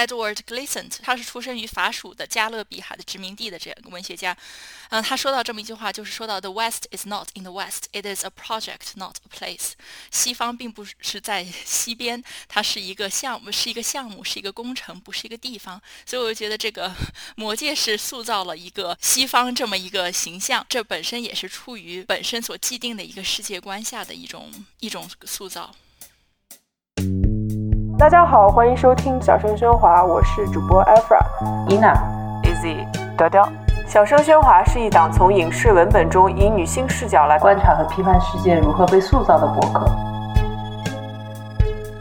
Edward Gleason，他是出生于法属的加勒比海的殖民地的这样一个文学家。嗯，他说到这么一句话，就是说到 “The West is not in the West; it is a project, not a place。”西方并不是在西边，它是一个项目，是一个项目，是一个工程，不是一个地方。所以我就觉得这个 魔戒是塑造了一个西方这么一个形象，这本身也是出于本身所既定的一个世界观下的一种一种塑造。大家好，欢迎收听小声喧哗，我是主播 Afra、Ina、Easy、调调。小声喧哗是一档从影视文本中以女性视角来观察和批判世界如何被塑造的博客。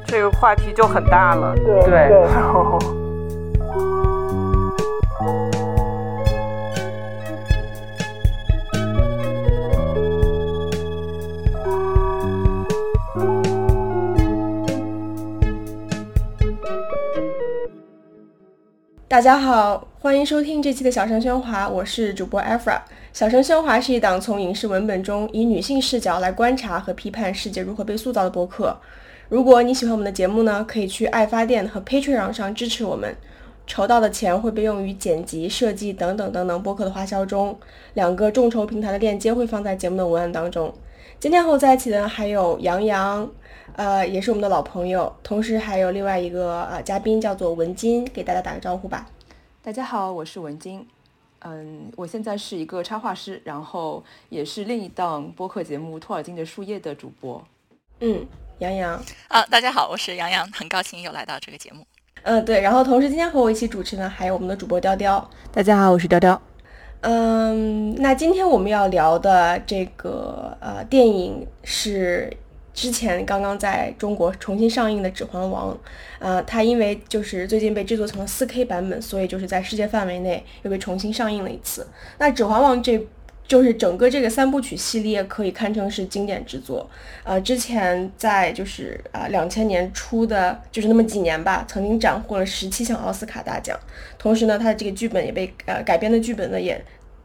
这个话题就很大了，对对。大家好，欢迎收听这期的小声喧哗，我是主播 Afra。小声喧哗是一档从影视文本中以女性视角来观察和批判世界如何被塑造的播客。如果你喜欢我们的节目呢，可以去爱发电和 Patreon 上支持我们，筹到的钱会被用于剪辑、设计等等等等播客的花销中。两个众筹平台的链接会放在节目的文案当中。今天和我在一起的还有杨洋。呃，也是我们的老朋友，同时还有另外一个呃嘉宾叫做文金，给大家打个招呼吧。大家好，我是文金，嗯，我现在是一个插画师，然后也是另一档播客节目《托尔金的树叶》的主播。嗯，杨洋啊，大家好，我是杨洋，很高兴又来到这个节目。嗯，对，然后同时今天和我一起主持呢，还有我们的主播雕雕。大家好，我是雕雕。嗯，那今天我们要聊的这个呃电影是。之前刚刚在中国重新上映的《指环王》，呃，它因为就是最近被制作成了 4K 版本，所以就是在世界范围内又被重新上映了一次。那《指环王》这就是整个这个三部曲系列可以堪称是经典之作。呃，之前在就是啊两千年初的，就是那么几年吧，曾经斩获了十七项奥斯卡大奖。同时呢，它的这个剧本也被呃改编的剧本呢也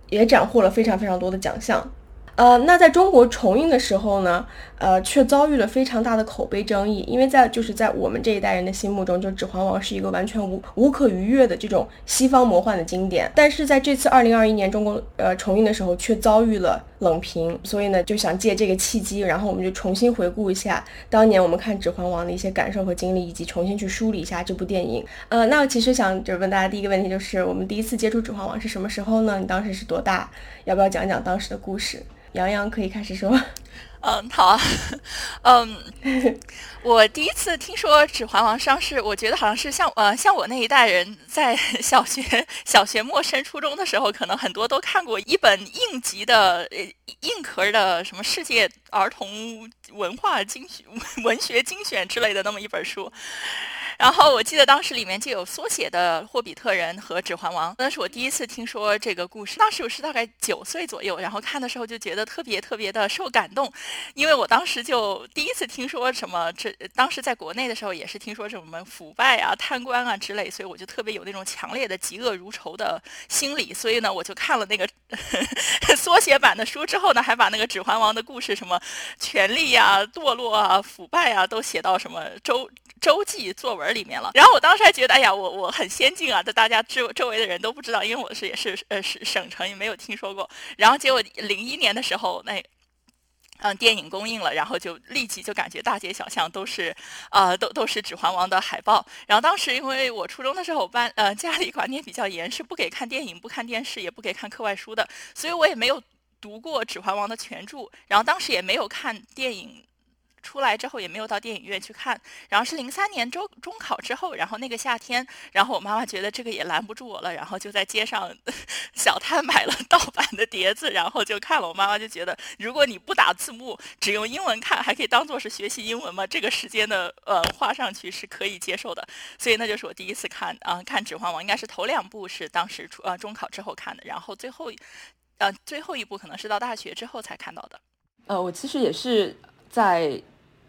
也斩获了非常非常多的奖项。呃，那在中国重映的时候呢，呃，却遭遇了非常大的口碑争议，因为在就是在我们这一代人的心目中，就《指环王》是一个完全无无可逾越的这种西方魔幻的经典，但是在这次二零二一年中国呃重映的时候，却遭遇了冷评，所以呢，就想借这个契机，然后我们就重新回顾一下当年我们看《指环王》的一些感受和经历，以及重新去梳理一下这部电影。呃，那其实想就问大家第一个问题，就是我们第一次接触《指环王》是什么时候呢？你当时是多大？要不要讲讲当时的故事？杨洋可以开始说。嗯，好啊，嗯，我第一次听说《指环王》上市，我觉得好像是像呃像我那一代人在 小学、小学末升初中的时候，可能很多都看过一本应急的硬壳的什么世界儿童文化精选、文学精选之类的那么一本书。然后我记得当时里面就有缩写的《霍比特人》和《指环王》，那是我第一次听说这个故事。当时我是大概九岁左右，然后看的时候就觉得特别特别的受感动，因为我当时就第一次听说什么，这当时在国内的时候也是听说什么腐败啊、贪官啊之类，所以我就特别有那种强烈的嫉恶如仇的心理。所以呢，我就看了那个 缩写版的书之后呢，还把那个《指环王》的故事什么权力啊、堕落啊、腐败啊都写到什么周。周记作文里面了，然后我当时还觉得，哎呀，我我很先进啊，这大家周周围的人都不知道，因为我是也是呃是省城，也没有听说过。然后结果零一年的时候，那嗯电影公映了，然后就立即就感觉大街小巷都是啊都都是《指环王》的海报。然后当时因为我初中的时候，班呃家里管的比较严，是不给看电影、不看电视、也不给看课外书的，所以我也没有读过《指环王》的全著，然后当时也没有看电影。出来之后也没有到电影院去看，然后是零三年中中考之后，然后那个夏天，然后我妈妈觉得这个也拦不住我了，然后就在街上 小摊买了盗版的碟子，然后就看了。我妈妈就觉得，如果你不打字幕，只用英文看，还可以当做是学习英文嘛，这个时间的呃花上去是可以接受的。所以那就是我第一次看啊看《指环王》，应该是头两部是当时出呃中考之后看的，然后最后呃最后一部可能是到大学之后才看到的。呃，我其实也是在。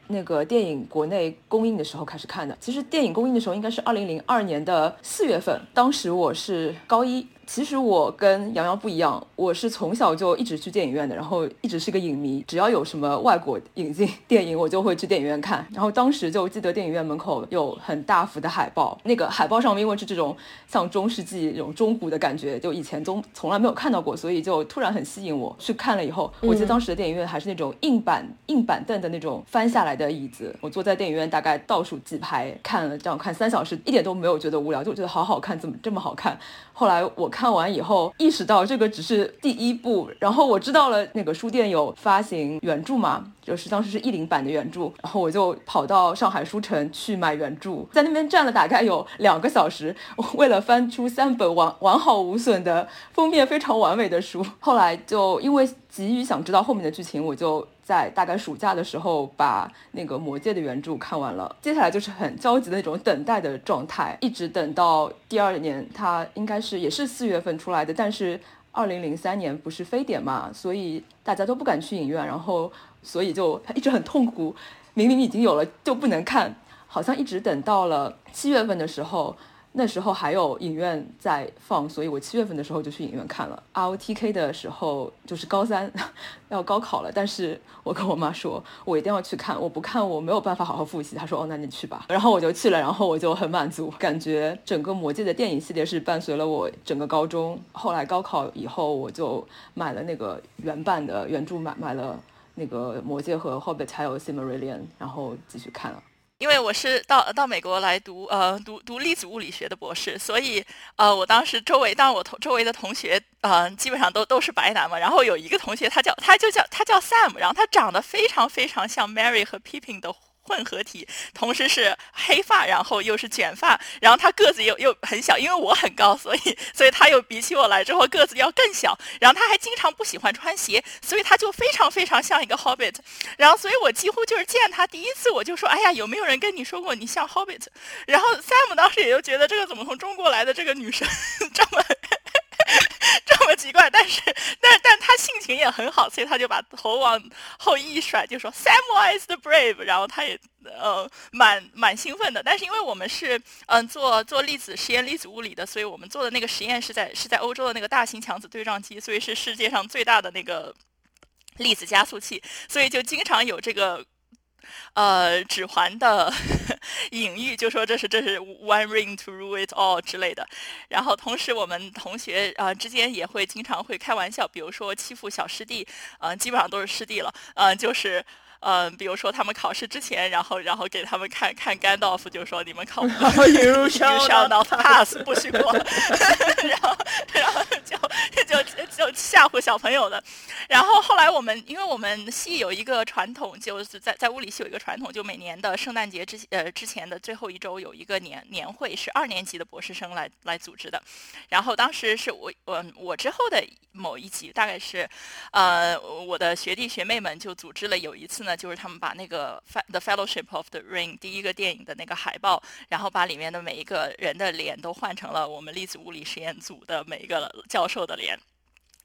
那个电影国内公映的时候开始看的，其实电影公映的时候应该是二零零二年的四月份，当时我是高一，其实我跟杨洋不一样，我是从小就一直去电影院的，然后一直是个影迷，只要有什么外国引进 电影，我就会去电影院看。然后当时就记得电影院门口有很大幅的海报，那个海报上面因为是这种像中世纪这种中古的感觉，就以前都从来没有看到过，所以就突然很吸引我。去看了以后，我记得当时的电影院还是那种硬板硬板凳的那种翻下来的椅子，我坐在电影院大概倒数几排看了这样看三小时，一点都没有觉得无聊，就觉得好好看，怎么这么好看？后来我看完以后，意识到这个只是第一部，然后我知道了那个书店有发行原著嘛，就是当时是译林版的原著，然后我就跑到上海书城去买原著，在那边站了大概有两个小时，为了翻出三本完完好无损的封面非常完美的书。后来就因为急于想知道后面的剧情，我就。在大概暑假的时候把那个《魔戒》的原著看完了，接下来就是很焦急的那种等待的状态，一直等到第二年，它应该是也是四月份出来的，但是二零零三年不是非典嘛，所以大家都不敢去影院，然后所以就一直很痛苦，明明已经有了就不能看，好像一直等到了七月份的时候。那时候还有影院在放，所以我七月份的时候就去影院看了 ROTK 的时候，就是高三 要高考了，但是我跟我妈说，我一定要去看，我不看我没有办法好好复习。她说，哦，那你去吧。然后我就去了，然后我就很满足，感觉整个魔戒的电影系列是伴随了我整个高中。后来高考以后，我就买了那个原版的原著，买买了那个魔戒和 Hobbit 还有 Simarillion 然后继续看了。因为我是到到美国来读呃读读粒子物理学的博士，所以呃我当时周围，当我同周围的同学呃基本上都都是白男嘛，然后有一个同学他叫他就叫他叫 Sam，然后他长得非常非常像 Mary 和 Pippin 的。混合体，同时是黑发，然后又是卷发，然后他个子又又很小，因为我很高，所以所以他又比起我来之后个子要更小。然后他还经常不喜欢穿鞋，所以他就非常非常像一个 Hobbit。然后所以我几乎就是见他第一次我就说，哎呀，有没有人跟你说过你像 Hobbit？然后 Sam 当时也就觉得这个怎么从中国来的这个女生 这么。这么奇怪，但是，但但他性情也很好，所以他就把头往后一甩，就说 "Samwise the brave”，然后他也呃蛮蛮兴奋的。但是因为我们是嗯做做粒子实验粒子物理的，所以我们做的那个实验是在是在欧洲的那个大型强子对撞机，所以是世界上最大的那个粒子加速器，所以就经常有这个。呃，指环的 隐喻就说这是这是 one ring to rule it all 之类的。然后同时我们同学啊之间也会经常会开玩笑，比如说欺负小师弟，嗯，基本上都是师弟了，嗯，就是。嗯，比如说他们考试之前，然后然后给他们看看甘道夫，就说你们考 不好，You shall not pass，不许过。然后然后就就就吓唬小朋友的。然后后来我们，因为我们系有一个传统，就是在在物理系有一个传统，就每年的圣诞节之呃之前的最后一周有一个年年会，是二年级的博士生来来组织的。然后当时是我我我之后的某一级，大概是呃我的学弟学妹们就组织了有一次呢。就是他们把那个《The Fellowship of the Ring》第一个电影的那个海报，然后把里面的每一个人的脸都换成了我们粒子物理实验组的每一个教授的脸。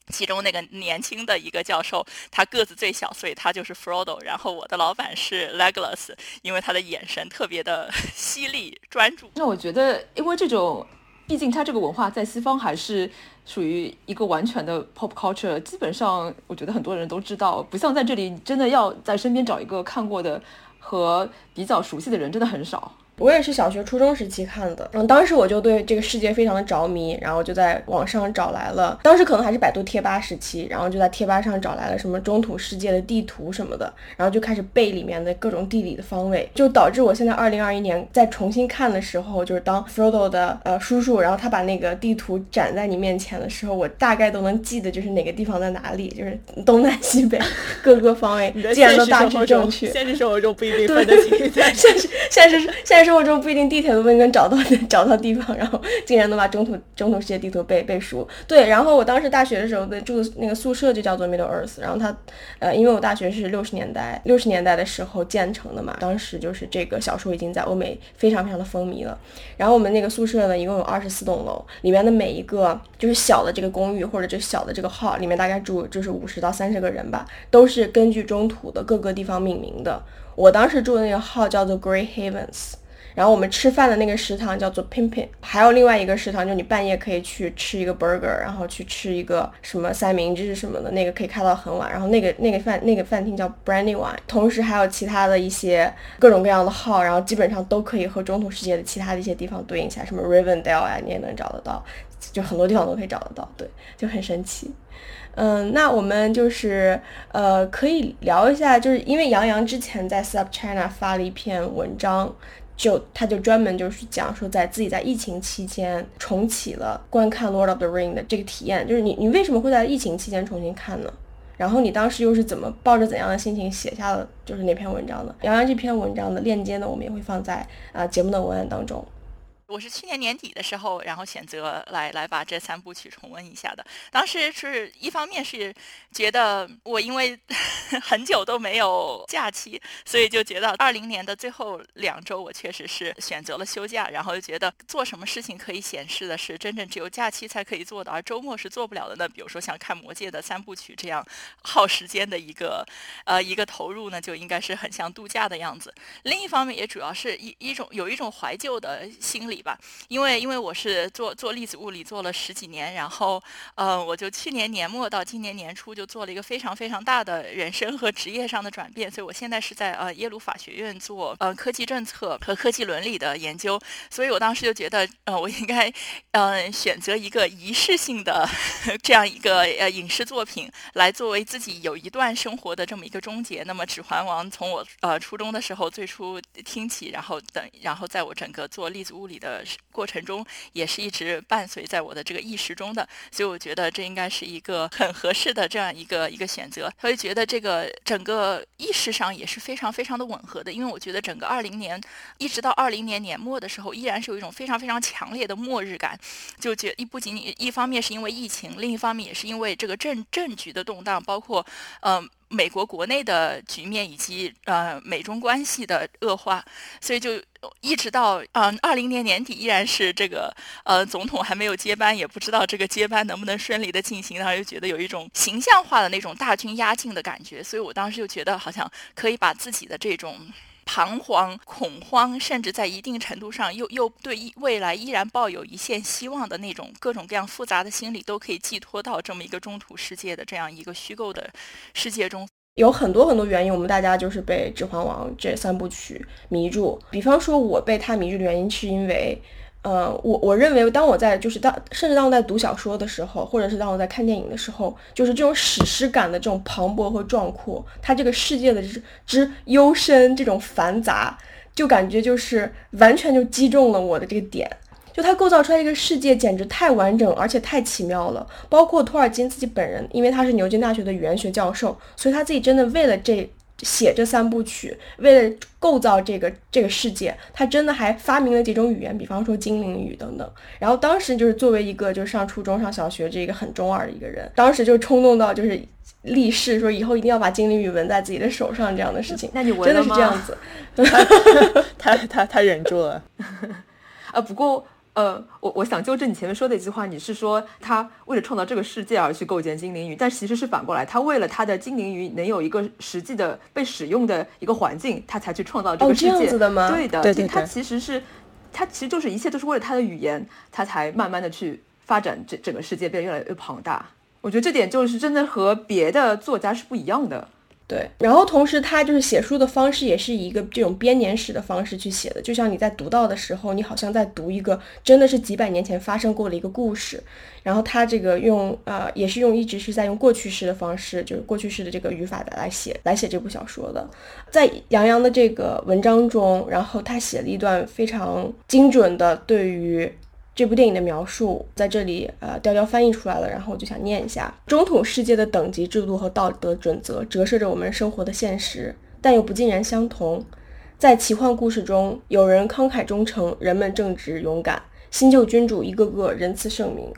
其中那个年轻的一个教授，他个子最小，所以他就是 Frodo。然后我的老板是 Legolas，因为他的眼神特别的犀利专注。那我觉得，因为这种。毕竟它这个文化在西方还是属于一个完全的 pop culture，基本上我觉得很多人都知道，不像在这里，真的要在身边找一个看过的和比较熟悉的人，真的很少。我也是小学、初中时期看的，嗯当时我就对这个世界非常的着迷，然后就在网上找来了，当时可能还是百度贴吧时期，然后就在贴吧上找来了什么中土世界的地图什么的，然后就开始背里面的各种地理的方位，就导致我现在二零二一年再重新看的时候，就是当 Frodo 的呃叔叔，然后他把那个地图展在你面前的时候，我大概都能记得就是哪个地方在哪里，就是东南西北 各个方位，竟然都大致正确。现实生活中不一定分得清。现实现实现实。生活中不一定地铁都能找到 找到地方，然后竟然能把中土中土世界地图背背熟。对，然后我当时大学的时候的住那个宿舍就叫做 Middle Earth，然后它，呃，因为我大学是六十年代六十年代的时候建成的嘛，当时就是这个小说已经在欧美非常非常的风靡了。然后我们那个宿舍呢，一共有二十四栋楼，里面的每一个就是小的这个公寓或者就小的这个号里面大概住就是五十到三十个人吧，都是根据中土的各个地方命名的。我当时住的那个号叫做 Great Havens。然后我们吃饭的那个食堂叫做 Pimpin，还有另外一个食堂，就你半夜可以去吃一个 burger，然后去吃一个什么三明治什么的，那个可以开到很晚。然后那个那个饭那个饭厅叫 Brandywine，同时还有其他的一些各种各样的号，然后基本上都可以和中土世界的其他的一些地方对应起来，什么 Rivendell 啊，你也能找得到，就很多地方都可以找得到，对，就很神奇。嗯，那我们就是呃，可以聊一下，就是因为杨洋之前在 Sub China 发了一篇文章，就他就专门就是讲说，在自己在疫情期间重启了观看 Lord of the Ring 的这个体验，就是你你为什么会在疫情期间重新看呢？然后你当时又是怎么抱着怎样的心情写下了就是那篇文章呢？杨洋这篇文章的链接呢，我们也会放在啊节目的文案当中。我是去年年底的时候，然后选择来来把这三部曲重温一下的。当时是一方面是觉得我因为 很久都没有假期，所以就觉得二零年的最后两周我确实是选择了休假，然后就觉得做什么事情可以显示的是真正只有假期才可以做的，而周末是做不了的呢。比如说像看《魔戒》的三部曲这样耗时间的一个呃一个投入呢，就应该是很像度假的样子。另一方面也主要是一一种有一种怀旧的心理。吧，因为因为我是做做粒子物理做了十几年，然后呃，我就去年年末到今年年初就做了一个非常非常大的人生和职业上的转变，所以我现在是在呃耶鲁法学院做呃科技政策和科技伦理的研究，所以我当时就觉得呃我应该嗯选择一个仪式性的 这样一个呃影视作品来作为自己有一段生活的这么一个终结。那么《指环王》从我呃初中的时候最初听起，然后等然后在我整个做粒子物理的。呃，过程中也是一直伴随在我的这个意识中的，所以我觉得这应该是一个很合适的这样一个一个选择。所以觉得这个整个意识上也是非常非常的吻合的，因为我觉得整个二零年一直到二零年年末的时候，依然是有一种非常非常强烈的末日感，就觉一不仅仅一方面是因为疫情，另一方面也是因为这个政政局的动荡，包括嗯。美国国内的局面以及呃美中关系的恶化，所以就一直到嗯二零年年底依然是这个呃总统还没有接班，也不知道这个接班能不能顺利的进行，然后又觉得有一种形象化的那种大军压境的感觉，所以我当时就觉得好像可以把自己的这种。彷徨、恐慌，甚至在一定程度上又又对未来依然抱有一线希望的那种各种各样复杂的心理，都可以寄托到这么一个中土世界的这样一个虚构的世界中。有很多很多原因，我们大家就是被《指环王》这三部曲迷住。比方说，我被他迷住的原因是因为。呃，我我认为，当我在就是当，甚至当我在读小说的时候，或者是当我在看电影的时候，就是这种史诗感的这种磅礴和壮阔，它这个世界的之之幽深，这种繁杂，就感觉就是完全就击中了我的这个点。就它构造出来这个世界简直太完整，而且太奇妙了。包括托尔金自己本人，因为他是牛津大学的语言学教授，所以他自己真的为了这。写这三部曲，为了构造这个这个世界，他真的还发明了几种语言，比方说精灵语等等。然后当时就是作为一个就是上初中上小学这个很中二的一个人，当时就冲动到就是立誓说以后一定要把精灵语纹在自己的手上这样的事情。那你真的是这样子？他 他他忍住了。啊，不过。呃，我我想纠正你前面说的一句话，你是说他为了创造这个世界而去构建精灵语，但其实是反过来，他为了他的精灵语能有一个实际的被使用的一个环境，他才去创造这个世界。哦，这样子的吗？对的，对对对，他其实是，他其实就是一切都是为了他的语言，他才慢慢的去发展这整个世界变得越来越庞大。我觉得这点就是真的和别的作家是不一样的。对，然后同时他就是写书的方式也是以一个这种编年史的方式去写的，就像你在读到的时候，你好像在读一个真的是几百年前发生过的一个故事。然后他这个用呃也是用一直是在用过去式的方式，就是过去式的这个语法的来写来写这部小说的。在杨洋的这个文章中，然后他写了一段非常精准的对于。这部电影的描述在这里，呃，调调翻译出来了，然后我就想念一下：中土世界的等级制度和道德准则折射着我们生活的现实，但又不尽然相同。在奇幻故事中，有人慷慨忠诚，人们正直勇敢，新旧君主一个个仁慈圣明。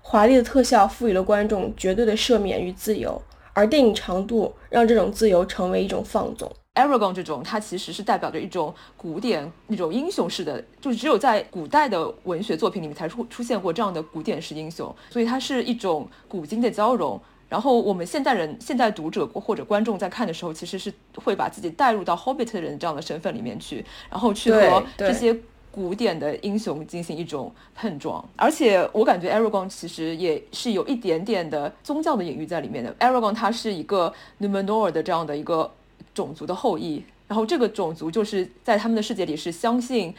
华丽的特效赋予了观众绝对的赦免与自由，而电影长度让这种自由成为一种放纵。Aragon 这种，它其实是代表着一种古典那种英雄式的，就是只有在古代的文学作品里面才出出现过这样的古典式英雄，所以它是一种古今的交融。然后我们现代人、现代读者或者观众在看的时候，其实是会把自己带入到 Hobbit 的人这样的身份里面去，然后去和这些古典的英雄进行一种碰撞。而且我感觉 Aragorn 其实也是有一点点的宗教的隐喻在里面的。Aragorn 他是一个 Numenor 的这样的一个种族的后裔，然后这个种族就是在他们的世界里是相信。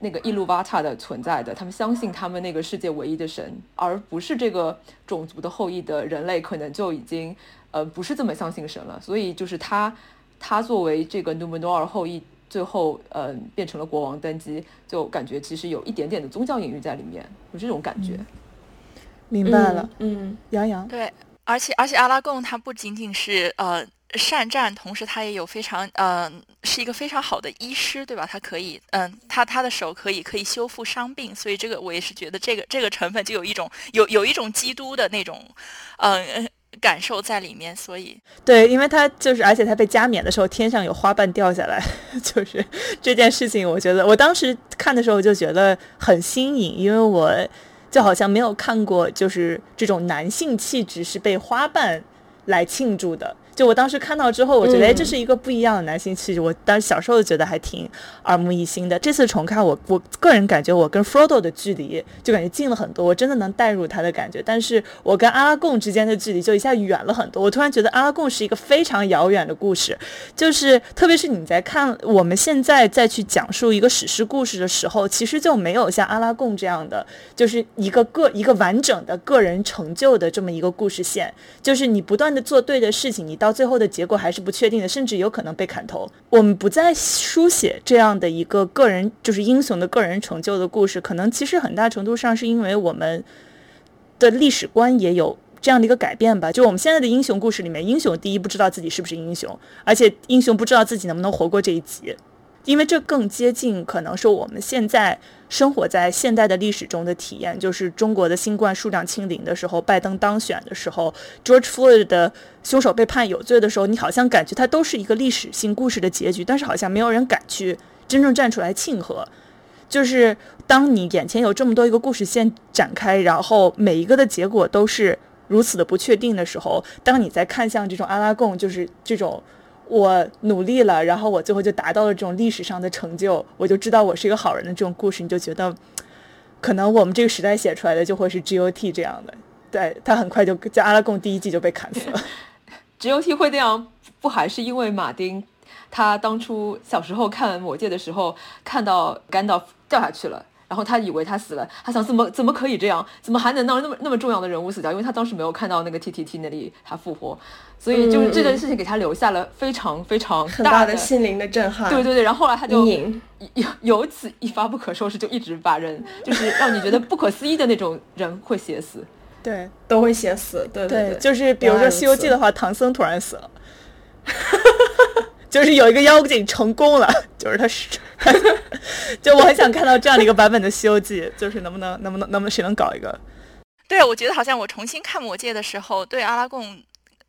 那个伊鲁瓦塔的存在的，他们相信他们那个世界唯一的神，而不是这个种族的后裔的人类，可能就已经呃不是这么相信神了。所以就是他，他作为这个努门诺尔后裔，最后呃变成了国王登基，就感觉其实有一点点的宗教隐喻在里面，有这种感觉。明白了，嗯，杨洋对，而且而且阿拉贡他不仅仅是呃。善战，同时他也有非常，嗯，是一个非常好的医师，对吧？他可以，嗯，他他的手可以可以修复伤病，所以这个我也是觉得这个这个成分就有一种有有一种基督的那种，嗯，感受在里面。所以，对，因为他就是，而且他被加冕的时候，天上有花瓣掉下来，就是这件事情，我觉得我当时看的时候就觉得很新颖，因为我就好像没有看过，就是这种男性气质是被花瓣来庆祝的。就我当时看到之后，我觉得哎，这是一个不一样的男性气质。我当时小时候就觉得还挺耳目一新的。这次重看，我我个人感觉我跟 Frodo 的距离就感觉近了很多，我真的能带入他的感觉。但是我跟阿拉贡之间的距离就一下远了很多。我突然觉得阿拉贡是一个非常遥远的故事，就是特别是你在看我们现在再去讲述一个史诗故事的时候，其实就没有像阿拉贡这样的，就是一个个一个完整的个人成就的这么一个故事线，就是你不断的做对的事情，你到。到最后的结果还是不确定的，甚至有可能被砍头。我们不再书写这样的一个个人，就是英雄的个人成就的故事，可能其实很大程度上是因为我们的历史观也有这样的一个改变吧。就我们现在的英雄故事里面，英雄第一不知道自己是不是英雄，而且英雄不知道自己能不能活过这一集。因为这更接近，可能是我们现在生活在现代的历史中的体验，就是中国的新冠数量清零的时候，拜登当选的时候，George Floyd 的凶手被判有罪的时候，你好像感觉它都是一个历史性故事的结局，但是好像没有人敢去真正站出来庆贺。就是当你眼前有这么多一个故事线展开，然后每一个的结果都是如此的不确定的时候，当你在看向这种阿拉贡，就是这种。我努力了，然后我最后就达到了这种历史上的成就，我就知道我是一个好人的这种故事，你就觉得，可能我们这个时代写出来的就会是 GOT 这样的，对他很快就在阿拉贡第一季就被砍死了。GOT 会那样，不还是因为马丁他当初小时候看魔戒的时候看到甘道夫掉下去了。然后他以为他死了，他想怎么怎么可以这样？怎么还能让那么那么重要的人物死掉？因为他当时没有看到那个 T T T 那里他复活，所以就是这件事情给他留下了非常非常大的心灵的震撼。对对对，然后后来他就由由此一发不可收拾，就一直把人就是让你觉得不可思议的那种人会写死，对，都会写死。对对，对就是比如说《西游记》的话，唐僧突然死了。就是有一个妖精成功了，就是他是，就我很想看到这样的一个版本的《西游记》，就是能不能能不能能不能谁能搞一个？对，我觉得好像我重新看《魔戒》的时候，对阿拉贡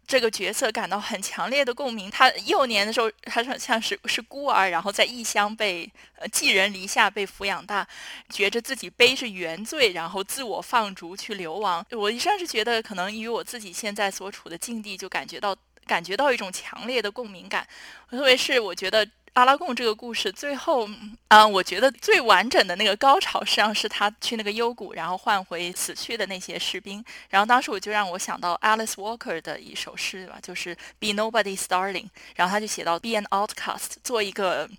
这个角色感到很强烈的共鸣。他幼年的时候，他是像是是孤儿，然后在异乡被呃寄人篱下，被抚养大，觉着自己背着原罪，然后自我放逐去流亡。我一上是觉得，可能与我自己现在所处的境地，就感觉到。感觉到一种强烈的共鸣感，特别是我觉得。阿拉贡这个故事最后，啊，我觉得最完整的那个高潮，实际上是他去那个幽谷，然后换回死去的那些士兵。然后当时我就让我想到 Alice Walker 的一首诗吧，就是 Be Nobody's Darling。然后他就写到 Be an outcast，做一个，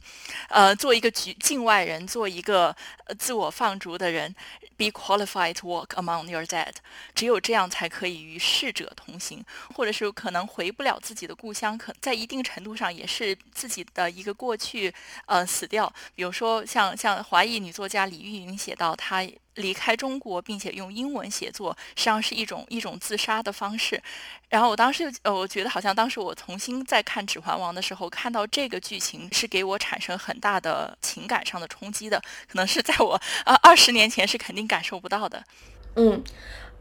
呃，做一个局境外人，做一个自我放逐的人。Be qualified to walk among your dead，只有这样才可以与逝者同行，或者是可能回不了自己的故乡，可在一定程度上也是自己的一个过去，呃，死掉。比如说，像像华裔女作家李玉云写到，她离开中国，并且用英文写作，实际上是一种一种自杀的方式。然后我当时，呃，我觉得好像当时我重新在看《指环王》的时候，看到这个剧情是给我产生很大的情感上的冲击的，可能是在我呃二十年前是肯定感受不到的。嗯。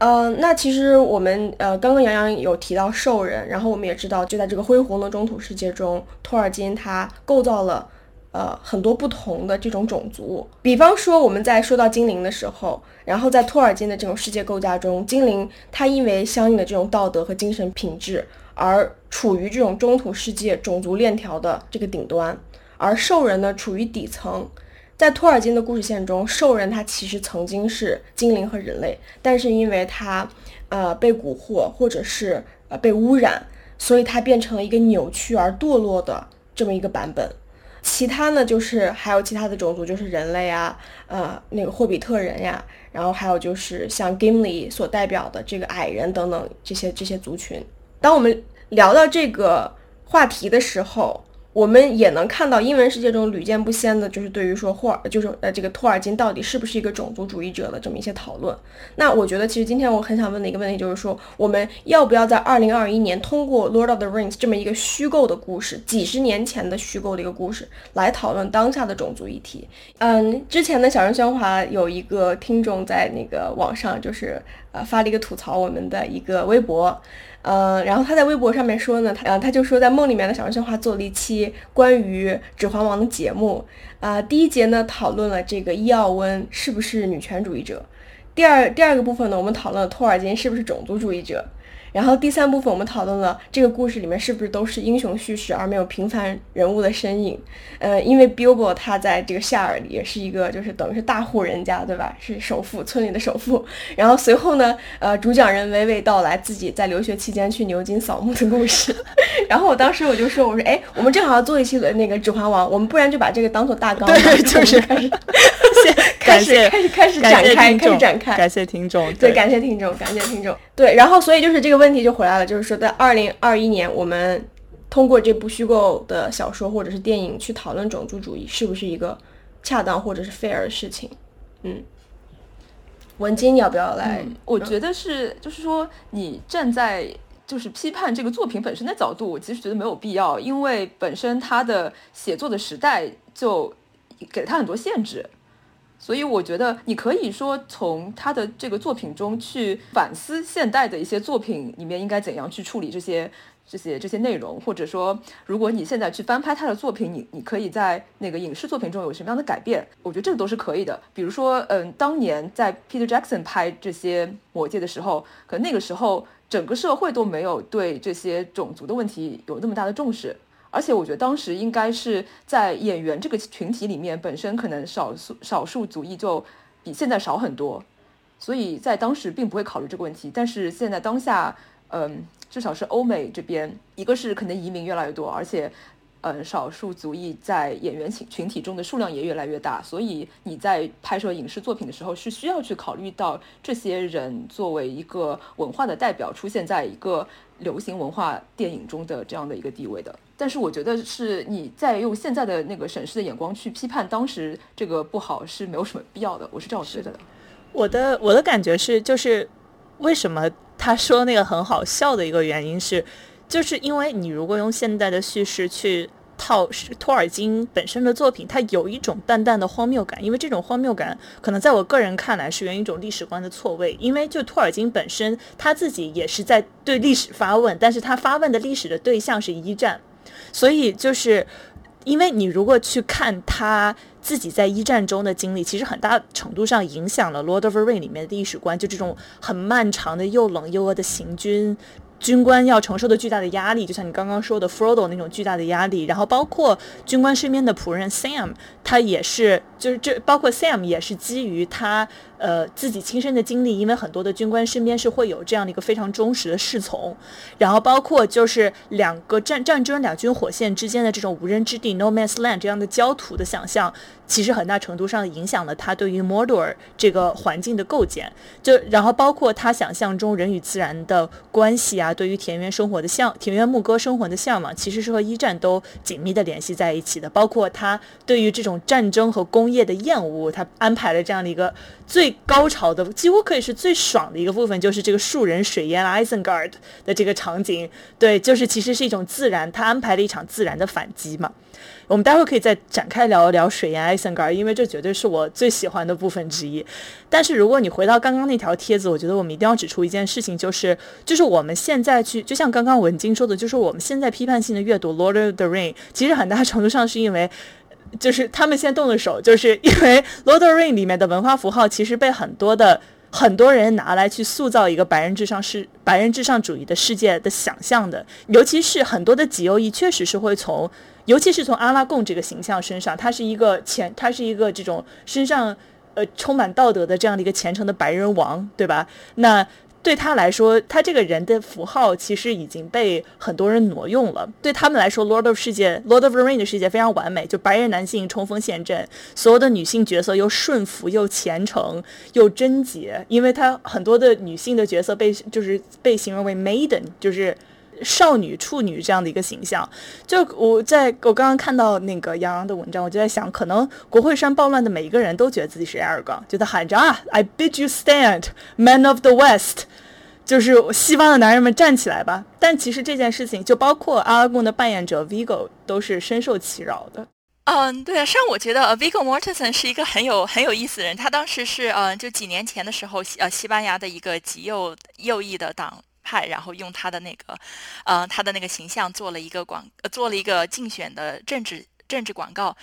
呃，那其实我们呃，刚刚杨洋有提到兽人，然后我们也知道，就在这个恢宏的中土世界中，托尔金他构造了呃很多不同的这种种族。比方说，我们在说到精灵的时候，然后在托尔金的这种世界构架中，精灵它因为相应的这种道德和精神品质而处于这种中土世界种族链条的这个顶端，而兽人呢处于底层。在托尔金的故事线中，兽人他其实曾经是精灵和人类，但是因为他，呃，被蛊惑或者是呃被污染，所以他变成了一个扭曲而堕落的这么一个版本。其他呢，就是还有其他的种族，就是人类啊，呃，那个霍比特人呀，然后还有就是像 Gimli 所代表的这个矮人等等这些这些族群。当我们聊到这个话题的时候，我们也能看到英文世界中屡见不鲜的，就是对于说霍尔，就是呃这个托尔金到底是不是一个种族主义者的这么一些讨论。那我觉得，其实今天我很想问的一个问题就是说，我们要不要在二零二一年通过《Lord of the Rings》这么一个虚构的故事，几十年前的虚构的一个故事，来讨论当下的种族议题？嗯，之前的小人喧哗有一个听众在那个网上就是呃发了一个吐槽我们的一个微博。呃，然后他在微博上面说呢，他呃他就说在梦里面的小人喧哗做了一期关于《指环王》的节目，啊，第一节呢讨论了这个伊奥温是不是女权主义者，第二第二个部分呢我们讨论了托尔金是不是种族主义者。然后第三部分我们讨论了这个故事里面是不是都是英雄叙事而没有平凡人物的身影。呃，因为 Bilbo 他在这个夏尔也是一个就是等于是大户人家，对吧？是首富，村里的首富。然后随后呢，呃，主讲人娓娓道来自己在留学期间去牛津扫墓的故事。然后我当时我就说，我说，哎，我们正好要做一期的那个《指环王》，我们不然就把这个当做大纲，对，就是 开始开始开始开始展开，开始展开，感谢听众，对，感谢听众，感谢听众，对，然后所以就是这个问题就回来了，就是说在二零二一年，我们通过这部虚构的小说或者是电影去讨论种族主义，是不是一个恰当或者是 fair 的事情？嗯，文金要不要来？我觉得是，就是说你站在就是批判这个作品本身的角度，我其实觉得没有必要，因为本身他的写作的时代就给了他很多限制。所以我觉得你可以说从他的这个作品中去反思现代的一些作品里面应该怎样去处理这些这些这些内容，或者说如果你现在去翻拍他的作品，你你可以在那个影视作品中有什么样的改变？我觉得这个都是可以的。比如说，嗯，当年在 Peter Jackson 拍这些魔戒的时候，可能那个时候整个社会都没有对这些种族的问题有那么大的重视。而且我觉得当时应该是在演员这个群体里面，本身可能少数少数族裔就比现在少很多，所以在当时并不会考虑这个问题。但是现在当下，嗯，至少是欧美这边，一个是可能移民越来越多，而且，嗯，少数族裔在演员群群体中的数量也越来越大，所以你在拍摄影视作品的时候是需要去考虑到这些人作为一个文化的代表出现在一个流行文化电影中的这样的一个地位的。但是我觉得是你在用现在的那个审视的眼光去批判当时这个不好是没有什么必要的，我是这样觉得的。我的我的感觉是，就是为什么他说那个很好笑的一个原因是，就是因为你如果用现代的叙事去套托尔金本身的作品，它有一种淡淡的荒谬感，因为这种荒谬感可能在我个人看来是源于一种历史观的错位，因为就托尔金本身他自己也是在对历史发问，但是他发问的历史的对象是一战。所以就是，因为你如果去看他自己在一战中的经历，其实很大程度上影响了《Lord of the r i n g》里面的历史观，就这种很漫长的又冷又饿的行军。军官要承受的巨大的压力，就像你刚刚说的 Frodo 那种巨大的压力，然后包括军官身边的仆人 Sam，他也是，就是这包括 Sam 也是基于他呃自己亲身的经历，因为很多的军官身边是会有这样的一个非常忠实的侍从，然后包括就是两个战战争两军火线之间的这种无人之地 No Man's Land 这样的焦土的想象。其实很大程度上影响了他对于 Mordor 这个环境的构建，就然后包括他想象中人与自然的关系啊，对于田园生活的向田园牧歌生活的向往，其实是和一战都紧密的联系在一起的。包括他对于这种战争和工业的厌恶，他安排了这样的一个最高潮的，几乎可以是最爽的一个部分，就是这个树人水淹 Isengard 的这个场景。对，就是其实是一种自然，他安排了一场自然的反击嘛。我们待会可以再展开聊一聊水岩艾森格，因为这绝对是我最喜欢的部分之一。但是如果你回到刚刚那条帖子，我觉得我们一定要指出一件事情，就是就是我们现在去，就像刚刚文晶说的，就是我们现在批判性的阅读《Lord of the Ring》，其实很大程度上是因为就是他们先动的手，就是因为《Lord of the Ring》里面的文化符号其实被很多的很多人拿来去塑造一个白人至上世白人至上主义的世界的想象的，尤其是很多的极右翼确实是会从，尤其是从阿拉贡这个形象身上，他是一个前，他是一个这种身上呃充满道德的这样的一个虔诚的白人王，对吧？那。对他来说，他这个人的符号其实已经被很多人挪用了。对他们来说，《Lord of 世界》《Lord of the Ring》的世界非常完美，就白人男性冲锋陷阵，所有的女性角色又顺服又虔诚又贞洁。因为他很多的女性的角色被就是被形容为 maiden，就是少女、处女这样的一个形象。就我在我刚刚看到那个杨洋的文章，我就在想，可能国会山暴乱的每一个人都觉得自己是 Aragon，就在喊着啊，I bid you stand, men of the West。就是西方的男人们站起来吧！但其实这件事情，就包括阿拉贡的扮演者 Vigo 都是深受其扰的。嗯，对啊，实际上我觉得 Vigo Mortensen 是一个很有很有意思的人。他当时是嗯，就几年前的时候，呃，西班牙的一个极右右翼的党派，然后用他的那个呃他的那个形象做了一个广，做了一个竞选的政治政治广告。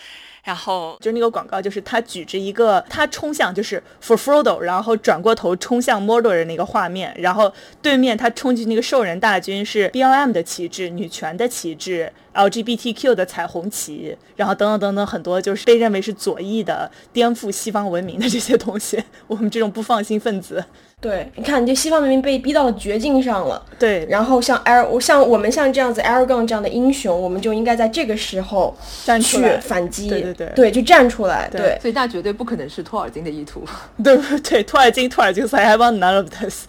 然后就那个广告，就是他举着一个，他冲向就是 For Frodo，然后转过头冲向 Mordor 的那个画面，然后对面他冲进那个兽人大军是 BLM 的旗帜、女权的旗帜、LGBTQ 的彩虹旗，然后等等等等很多就是被认为是左翼的、颠覆西方文明的这些东西，我们这种不放心分子。对，你看，就西方明明被逼到了绝境上了。对，然后像 Ar，像我们像这样子 Aragon 这样的英雄，我们就应该在这个时候站出来反击。对对对，对，就站出来。对，所以那绝对不可能是托尔金的意图。对对，托尔金，托尔金，I have none of this。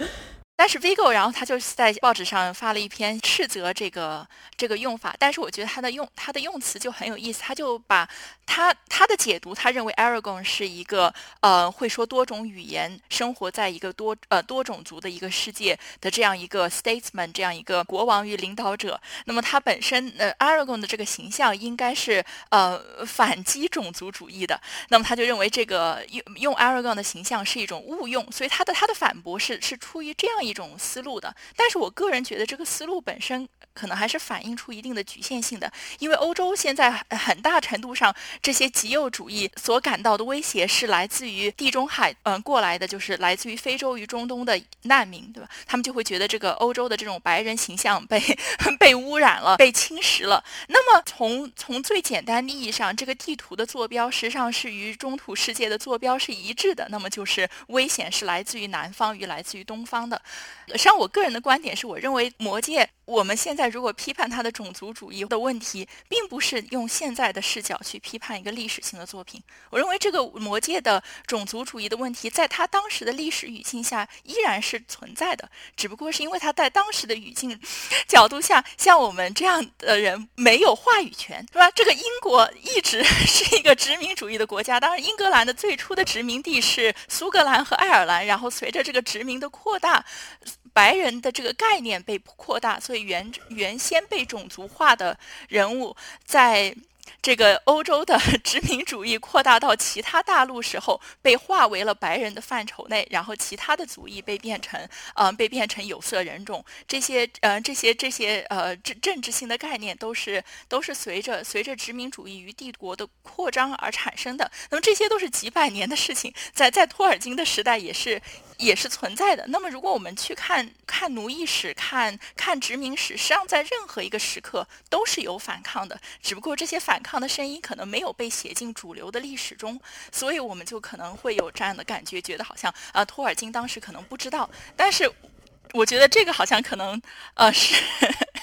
但是 Vigo，然后他就是在报纸上发了一篇斥责这个这个用法，但是我觉得他的用他的用词就很有意思，他就把他他的解读，他认为 Aragon 是一个呃会说多种语言，生活在一个多呃多种族的一个世界的这样一个 statesman，这样一个国王与领导者。那么他本身呃 Aragon 的这个形象应该是呃反击种族主义的，那么他就认为这个用用 Aragon 的形象是一种误用，所以他的他的反驳是是出于这样。一种思路的，但是我个人觉得这个思路本身可能还是反映出一定的局限性的，因为欧洲现在很大程度上这些极右主义所感到的威胁是来自于地中海，嗯，过来的就是来自于非洲与中东的难民，对吧？他们就会觉得这个欧洲的这种白人形象被 被污染了，被侵蚀了。那么从从最简单意义上，这个地图的坐标实际上是与中土世界的坐标是一致的，那么就是危险是来自于南方与来自于东方的。实际上，我个人的观点是，我认为《魔戒》。我们现在如果批判他的种族主义的问题，并不是用现在的视角去批判一个历史性的作品。我认为这个魔戒的种族主义的问题，在他当时的历史语境下依然是存在的，只不过是因为他在当时的语境角度下，像我们这样的人没有话语权，是吧？这个英国一直 是一个殖民主义的国家，当然，英格兰的最初的殖民地是苏格兰和爱尔兰，然后随着这个殖民的扩大。白人的这个概念被扩大，所以原原先被种族化的人物在。这个欧洲的 殖民主义扩大到其他大陆时候，被划为了白人的范畴内，然后其他的族裔被变成，呃，被变成有色人种。这些，呃，这些这些，呃，政政治性的概念都是都是随着随着殖民主义与帝国的扩张而产生的。那么这些都是几百年的事情，在在托尔金的时代也是也是存在的。那么如果我们去看看奴役史，看看殖民史，实际上在任何一个时刻都是有反抗的，只不过这些反。抗的声音可能没有被写进主流的历史中，所以我们就可能会有这样的感觉，觉得好像啊，托尔金当时可能不知道，但是。我觉得这个好像可能，呃，是，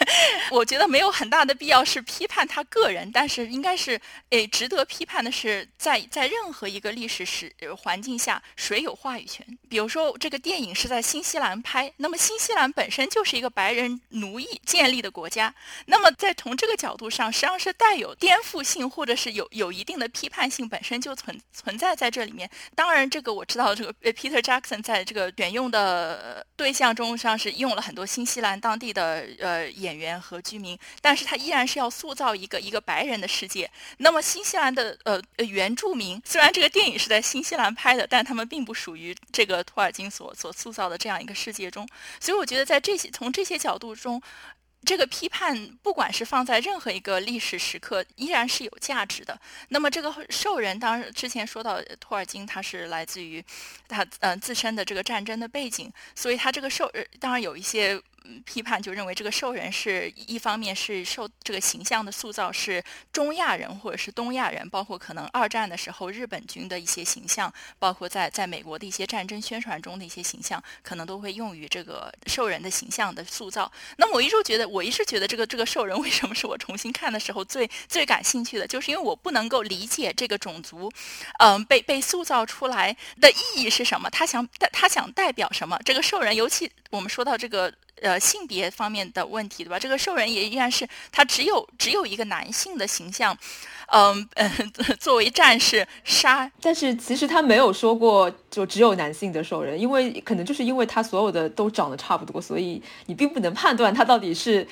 我觉得没有很大的必要是批判他个人，但是应该是，诶，值得批判的是，在在任何一个历史时环境下，谁有话语权？比如说，这个电影是在新西兰拍，那么新西兰本身就是一个白人奴役建立的国家，那么在从这个角度上，实际上是带有颠覆性，或者是有有一定的批判性，本身就存存在在这里面。当然，这个我知道，这个 Peter Jackson 在这个选用的对象中。上是用了很多新西兰当地的呃演员和居民，但是他依然是要塑造一个一个白人的世界。那么新西兰的呃原住民，虽然这个电影是在新西兰拍的，但他们并不属于这个托尔金所所塑造的这样一个世界中。所以我觉得在这些从这些角度中。这个批判，不管是放在任何一个历史时刻，依然是有价值的。那么，这个兽人，当然之前说到托尔金，他是来自于他呃自身的这个战争的背景，所以他这个兽，当然有一些。批判就认为这个兽人是一方面是受这个形象的塑造是中亚人或者是东亚人，包括可能二战的时候日本军的一些形象，包括在在美国的一些战争宣传中的一些形象，可能都会用于这个兽人的形象的塑造。那么我一直觉得，我一直觉得这个这个兽人为什么是我重新看的时候最最感兴趣的，就是因为我不能够理解这个种族，嗯，被被塑造出来的意义是什么？他想他想代表什么？这个兽人，尤其我们说到这个。呃，性别方面的问题，对吧？这个兽人也依然是他只有只有一个男性的形象，嗯嗯，作为战士杀。但是其实他没有说过就只有男性的兽人，因为可能就是因为他所有的都长得差不多，所以你并不能判断他到底是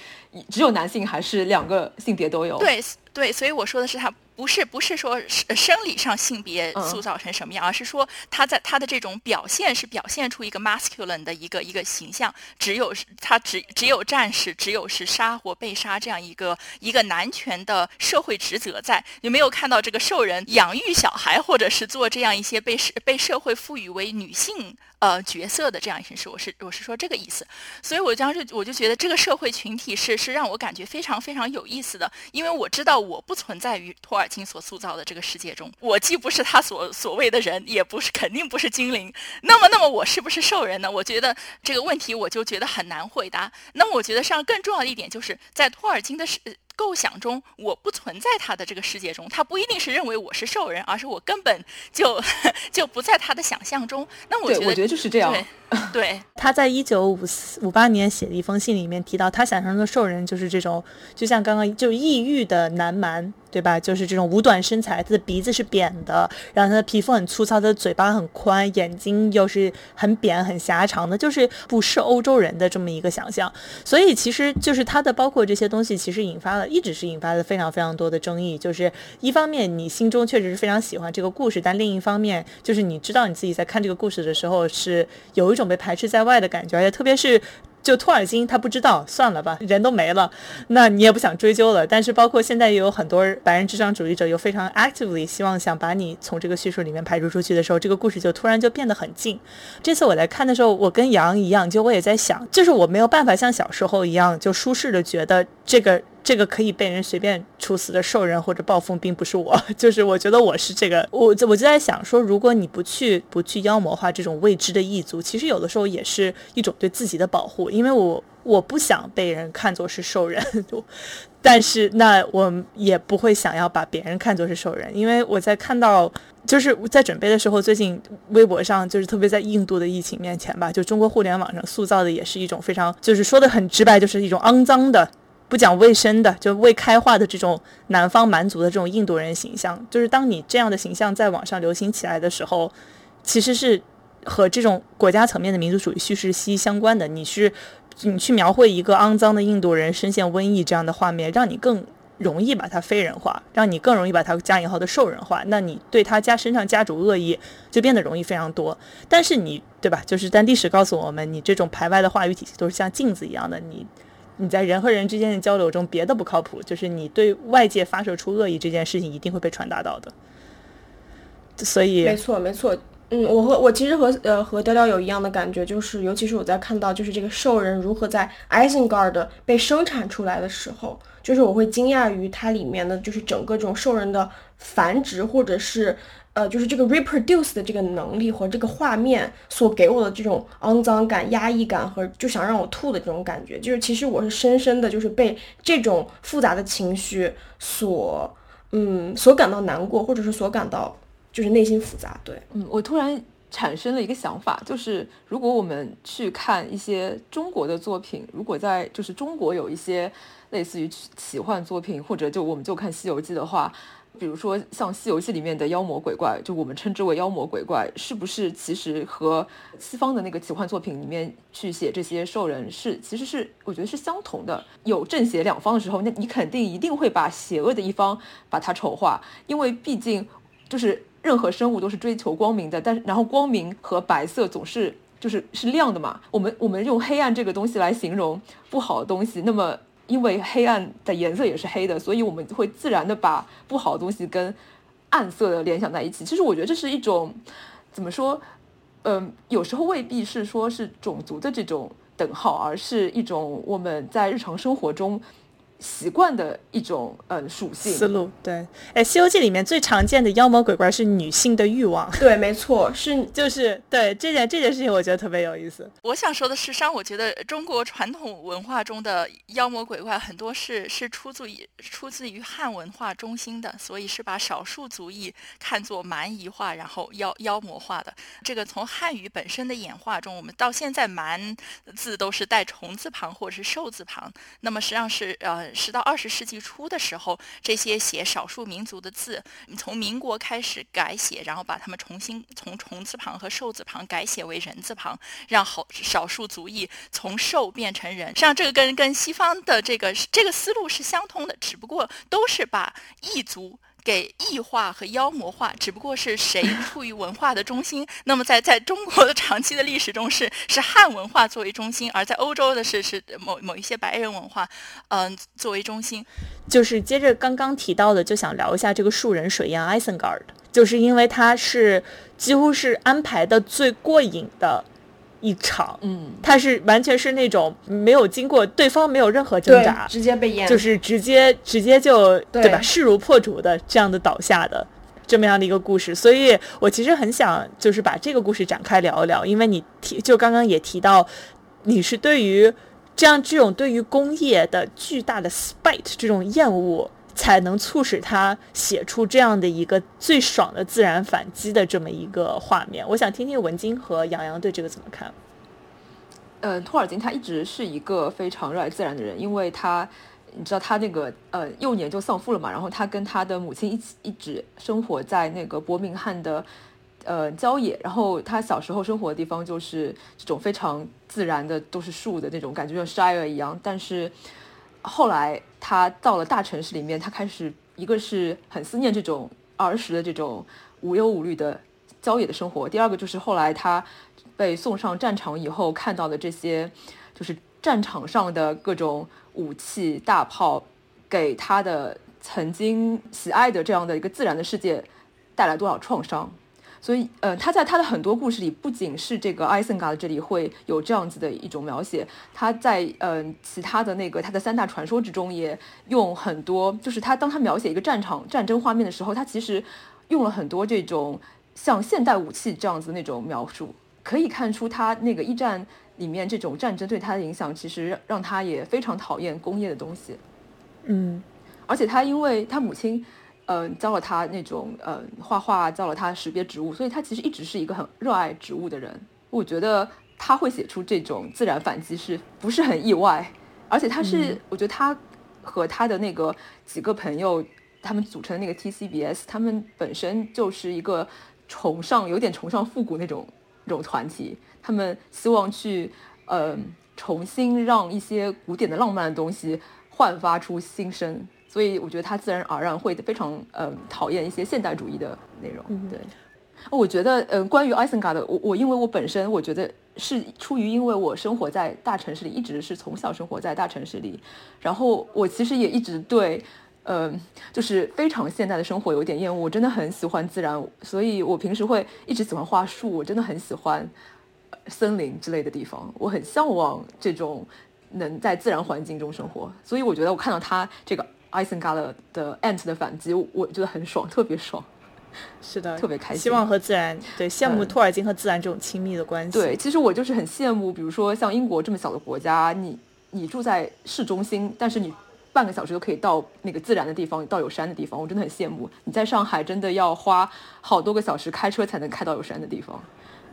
只有男性还是两个性别都有。对对，所以我说的是他。不是不是说生理上性别塑造成什么样，而是说他在他的这种表现是表现出一个 masculine 的一个一个形象，只有他只只有战士，只有是杀或被杀这样一个一个男权的社会职责在。你没有看到这个兽人养育小孩，或者是做这样一些被社被社会赋予为女性。呃，角色的这样一件事，我是我是说这个意思，所以我当时我就觉得这个社会群体是是让我感觉非常非常有意思的，因为我知道我不存在于托尔金所塑造的这个世界中，我既不是他所所谓的人，也不是肯定不是精灵，那么那么我是不是兽人呢？我觉得这个问题我就觉得很难回答。那么我觉得上更重要的一点就是在托尔金的世。构想中，我不存在他的这个世界中，他不一定是认为我是兽人，而是我根本就 就不在他的想象中。那我觉得，我觉得就是这样。对，他在一九五四五八年写的一封信里面提到，他想象中的兽人就是这种，就像刚刚就异域的南蛮。对吧？就是这种五短身材，他的鼻子是扁的，然后他的皮肤很粗糙，他的嘴巴很宽，眼睛又是很扁很狭长的，就是不是欧洲人的这么一个想象。所以其实就是他的包括这些东西，其实引发了一直是引发了非常非常多的争议。就是一方面你心中确实是非常喜欢这个故事，但另一方面就是你知道你自己在看这个故事的时候是有一种被排斥在外的感觉，而且特别是。就托尔金他不知道，算了吧，人都没了，那你也不想追究了。但是包括现在也有很多白人至上主义者，又非常 actively 希望想把你从这个叙述里面排除出去的时候，这个故事就突然就变得很近。这次我来看的时候，我跟杨一样，就我也在想，就是我没有办法像小时候一样就舒适的觉得这个。这个可以被人随便处死的兽人或者暴风兵不是我，就是我觉得我是这个，我我就在想说，如果你不去不去妖魔化这种未知的异族，其实有的时候也是一种对自己的保护，因为我我不想被人看作是兽人，但是那我也不会想要把别人看作是兽人，因为我在看到就是在准备的时候，最近微博上就是特别在印度的疫情面前吧，就中国互联网上塑造的也是一种非常就是说的很直白，就是一种肮脏的。不讲卫生的，就未开化的这种南方蛮族的这种印度人形象，就是当你这样的形象在网上流行起来的时候，其实是和这种国家层面的民族主义叙事息息相关的。你是你去描绘一个肮脏的印度人深陷瘟疫这样的画面，让你更容易把它非人化，让你更容易把它加引号的兽人化，那你对他加身上加诸恶意就变得容易非常多。但是你对吧？就是但历史告诉我们，你这种排外的话语体系都是像镜子一样的，你。你在人和人之间的交流中，别的不靠谱，就是你对外界发射出恶意这件事情，一定会被传达到的。所以，没错，没错。嗯，我和我其实和呃和调调有一样的感觉，就是尤其是我在看到就是这个兽人如何在 Isengard 被生产出来的时候，就是我会惊讶于它里面的就是整个这种兽人的繁殖，或者是。呃，就是这个 reproduce 的这个能力和这个画面所给我的这种肮脏感、压抑感和就想让我吐的这种感觉，就是其实我是深深的，就是被这种复杂的情绪所，嗯，所感到难过，或者是所感到就是内心复杂。对，嗯，我突然产生了一个想法，就是如果我们去看一些中国的作品，如果在就是中国有一些类似于奇幻作品，或者就我们就看《西游记》的话。比如说像《西游记》里面的妖魔鬼怪，就我们称之为妖魔鬼怪，是不是其实和西方的那个奇幻作品里面去写这些兽人是，其实是我觉得是相同的。有正邪两方的时候，那你肯定一定会把邪恶的一方把它丑化，因为毕竟就是任何生物都是追求光明的，但是然后光明和白色总是就是是亮的嘛。我们我们用黑暗这个东西来形容不好的东西，那么。因为黑暗的颜色也是黑的，所以我们会自然的把不好的东西跟暗色的联想在一起。其实我觉得这是一种怎么说？嗯，有时候未必是说是种族的这种等号，而是一种我们在日常生活中。习惯的一种嗯属性思路，对，哎，《西游记》里面最常见的妖魔鬼怪是女性的欲望，对，没错，是 就是对这件这件事情，我觉得特别有意思。我想说的是，上我觉得中国传统文化中的妖魔鬼怪很多是是出自于出自于汉文化中心的，所以是把少数族裔看作蛮夷化，然后妖妖魔化的。这个从汉语本身的演化中，我们到现在蛮字都是带虫字旁或者是兽字旁，那么实际上是呃。十到二十世纪初的时候，这些写少数民族的字，从民国开始改写，然后把它们重新从虫字旁和兽字旁改写为人字旁，让好少数族裔从兽变成人。实际上，这个跟跟西方的这个这个思路是相通的，只不过都是把异族。给异化和妖魔化，只不过是谁处于文化的中心。那么在在中国的长期的历史中，是是汉文化作为中心；而在欧洲的是是某某一些白人文化，嗯，作为中心。就是接着刚刚提到的，就想聊一下这个树人水漾 Isengard，就是因为他是几乎是安排的最过瘾的。一场，嗯，他是完全是那种没有经过对方没有任何挣扎，直接被淹，就是直接直接就对吧，势如破竹的这样的倒下的这么样的一个故事，所以我其实很想就是把这个故事展开聊一聊，因为你提就刚刚也提到，你是对于这样这种对于工业的巨大的 spite 这种厌恶。才能促使他写出这样的一个最爽的自然反击的这么一个画面。我想听听文晶和杨洋对这个怎么看。呃，托尔金他一直是一个非常热爱自然的人，因为他你知道他那个呃幼年就丧父了嘛，然后他跟他的母亲一起一直生活在那个伯明翰的呃郊野，然后他小时候生活的地方就是这种非常自然的都是树的那种感觉，像 shire 一样，但是。后来他到了大城市里面，他开始一个是很思念这种儿时的这种无忧无虑的郊野的生活，第二个就是后来他被送上战场以后看到的这些，就是战场上的各种武器大炮，给他的曾经喜爱的这样的一个自然的世界带来多少创伤。所以，呃，他在他的很多故事里，不仅是这个艾森嘎的这里会有这样子的一种描写，他在呃其他的那个他的三大传说之中，也用很多，就是他当他描写一个战场战争画面的时候，他其实用了很多这种像现代武器这样子那种描述，可以看出他那个一战里面这种战争对他的影响，其实让他也非常讨厌工业的东西。嗯，而且他因为他母亲。嗯，教了他那种呃画画，教了他识别植物，所以他其实一直是一个很热爱植物的人。我觉得他会写出这种自然反击，是不是很意外？而且他是，我觉得他和他的那个几个朋友，他们组成的那个 TCBS，他们本身就是一个崇尚有点崇尚复古那种那种团体，他们希望去嗯重新让一些古典的浪漫的东西焕发出新生。所以我觉得他自然而然会非常嗯讨厌一些现代主义的内容。对，我觉得嗯关于艾森嘎的，我我因为我本身我觉得是出于因为我生活在大城市里，一直是从小生活在大城市里，然后我其实也一直对嗯就是非常现代的生活有点厌恶。我真的很喜欢自然，所以我平时会一直喜欢画树，我真的很喜欢森林之类的地方，我很向往这种能在自然环境中生活。所以我觉得我看到他这个。艾森加勒的 ant 的反击，我觉得很爽，特别爽。是的，特别开心。希望和自然，对羡慕托尔金和自然这种亲密的关系。对，其实我就是很羡慕，比如说像英国这么小的国家，你你住在市中心，但是你半个小时就可以到那个自然的地方，到有山的地方，我真的很羡慕。你在上海真的要花好多个小时开车才能开到有山的地方。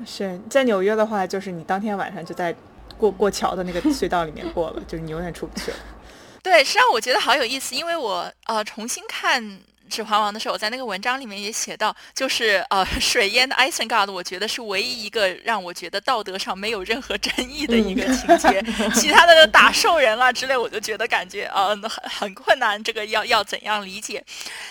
是在纽约的话，就是你当天晚上就在过过桥的那个隧道里面过了，就是你永远出不去了。对，实际上我觉得好有意思，因为我呃重新看指环王》的时候，我在那个文章里面也写到，就是呃，水淹的 Isengard，我觉得是唯一一个让我觉得道德上没有任何争议的一个情节，其他的打兽人啊之类，我就觉得感觉呃很很困难，这个要要怎样理解？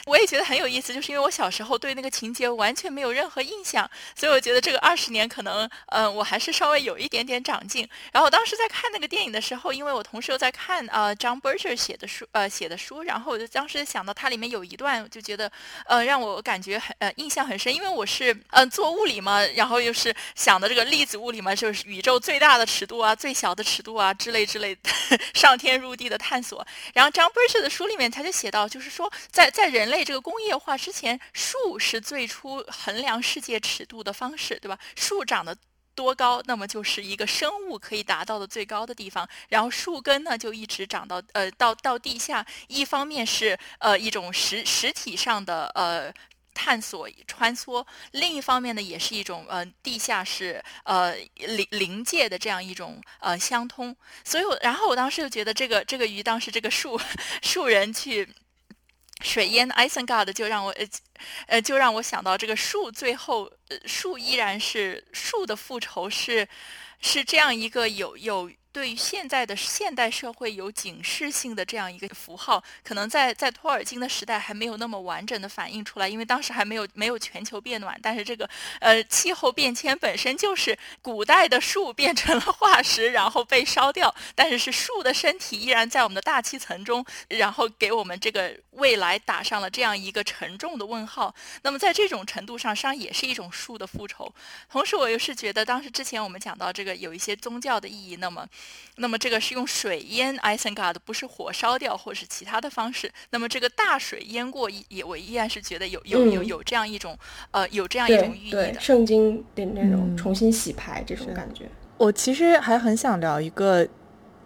我也觉得很有意思，就是因为我小时候对那个情节完全没有任何印象，所以我觉得这个二十年可能，嗯，我还是稍微有一点点长进。然后我当时在看那个电影的时候，因为我同时又在看呃 John Berger 写的书，呃写的书，然后我就当时想到它里面有一段，就觉得呃让我感觉很呃印象很深，因为我是嗯做物理嘛，然后又是想的这个粒子物理嘛，就是宇宙最大的尺度啊、最小的尺度啊之类之类的 上天入地的探索。然后 John Berger 的书里面他就写到，就是说在在人类这个工业化之前，树是最初衡量世界尺度的方式，对吧？树长得。多高，那么就是一个生物可以达到的最高的地方。然后树根呢，就一直长到呃到到地下。一方面是呃一种实实体上的呃探索穿梭，另一方面呢，也是一种呃地下是呃临临界的这样一种呃相通。所以，我然后我当时就觉得这个这个鱼当时这个树 树人去。水淹 Isengard 就让我呃呃就让我想到这个树最后呃树依然是树的复仇是是这样一个有有。对于现在的现代社会有警示性的这样一个符号，可能在在托尔金的时代还没有那么完整的反映出来，因为当时还没有没有全球变暖。但是这个呃气候变迁本身就是古代的树变成了化石，然后被烧掉，但是是树的身体依然在我们的大气层中，然后给我们这个未来打上了这样一个沉重的问号。那么在这种程度上，实际上也是一种树的复仇。同时，我又是觉得当时之前我们讲到这个有一些宗教的意义，那么。那么这个是用水淹 Isengard，不是火烧掉或是其他的方式。那么这个大水淹过，也我依然是觉得有有有有这样一种呃有这样一种寓意的。圣经的那种重新洗牌这种感觉。我其实还很想聊一个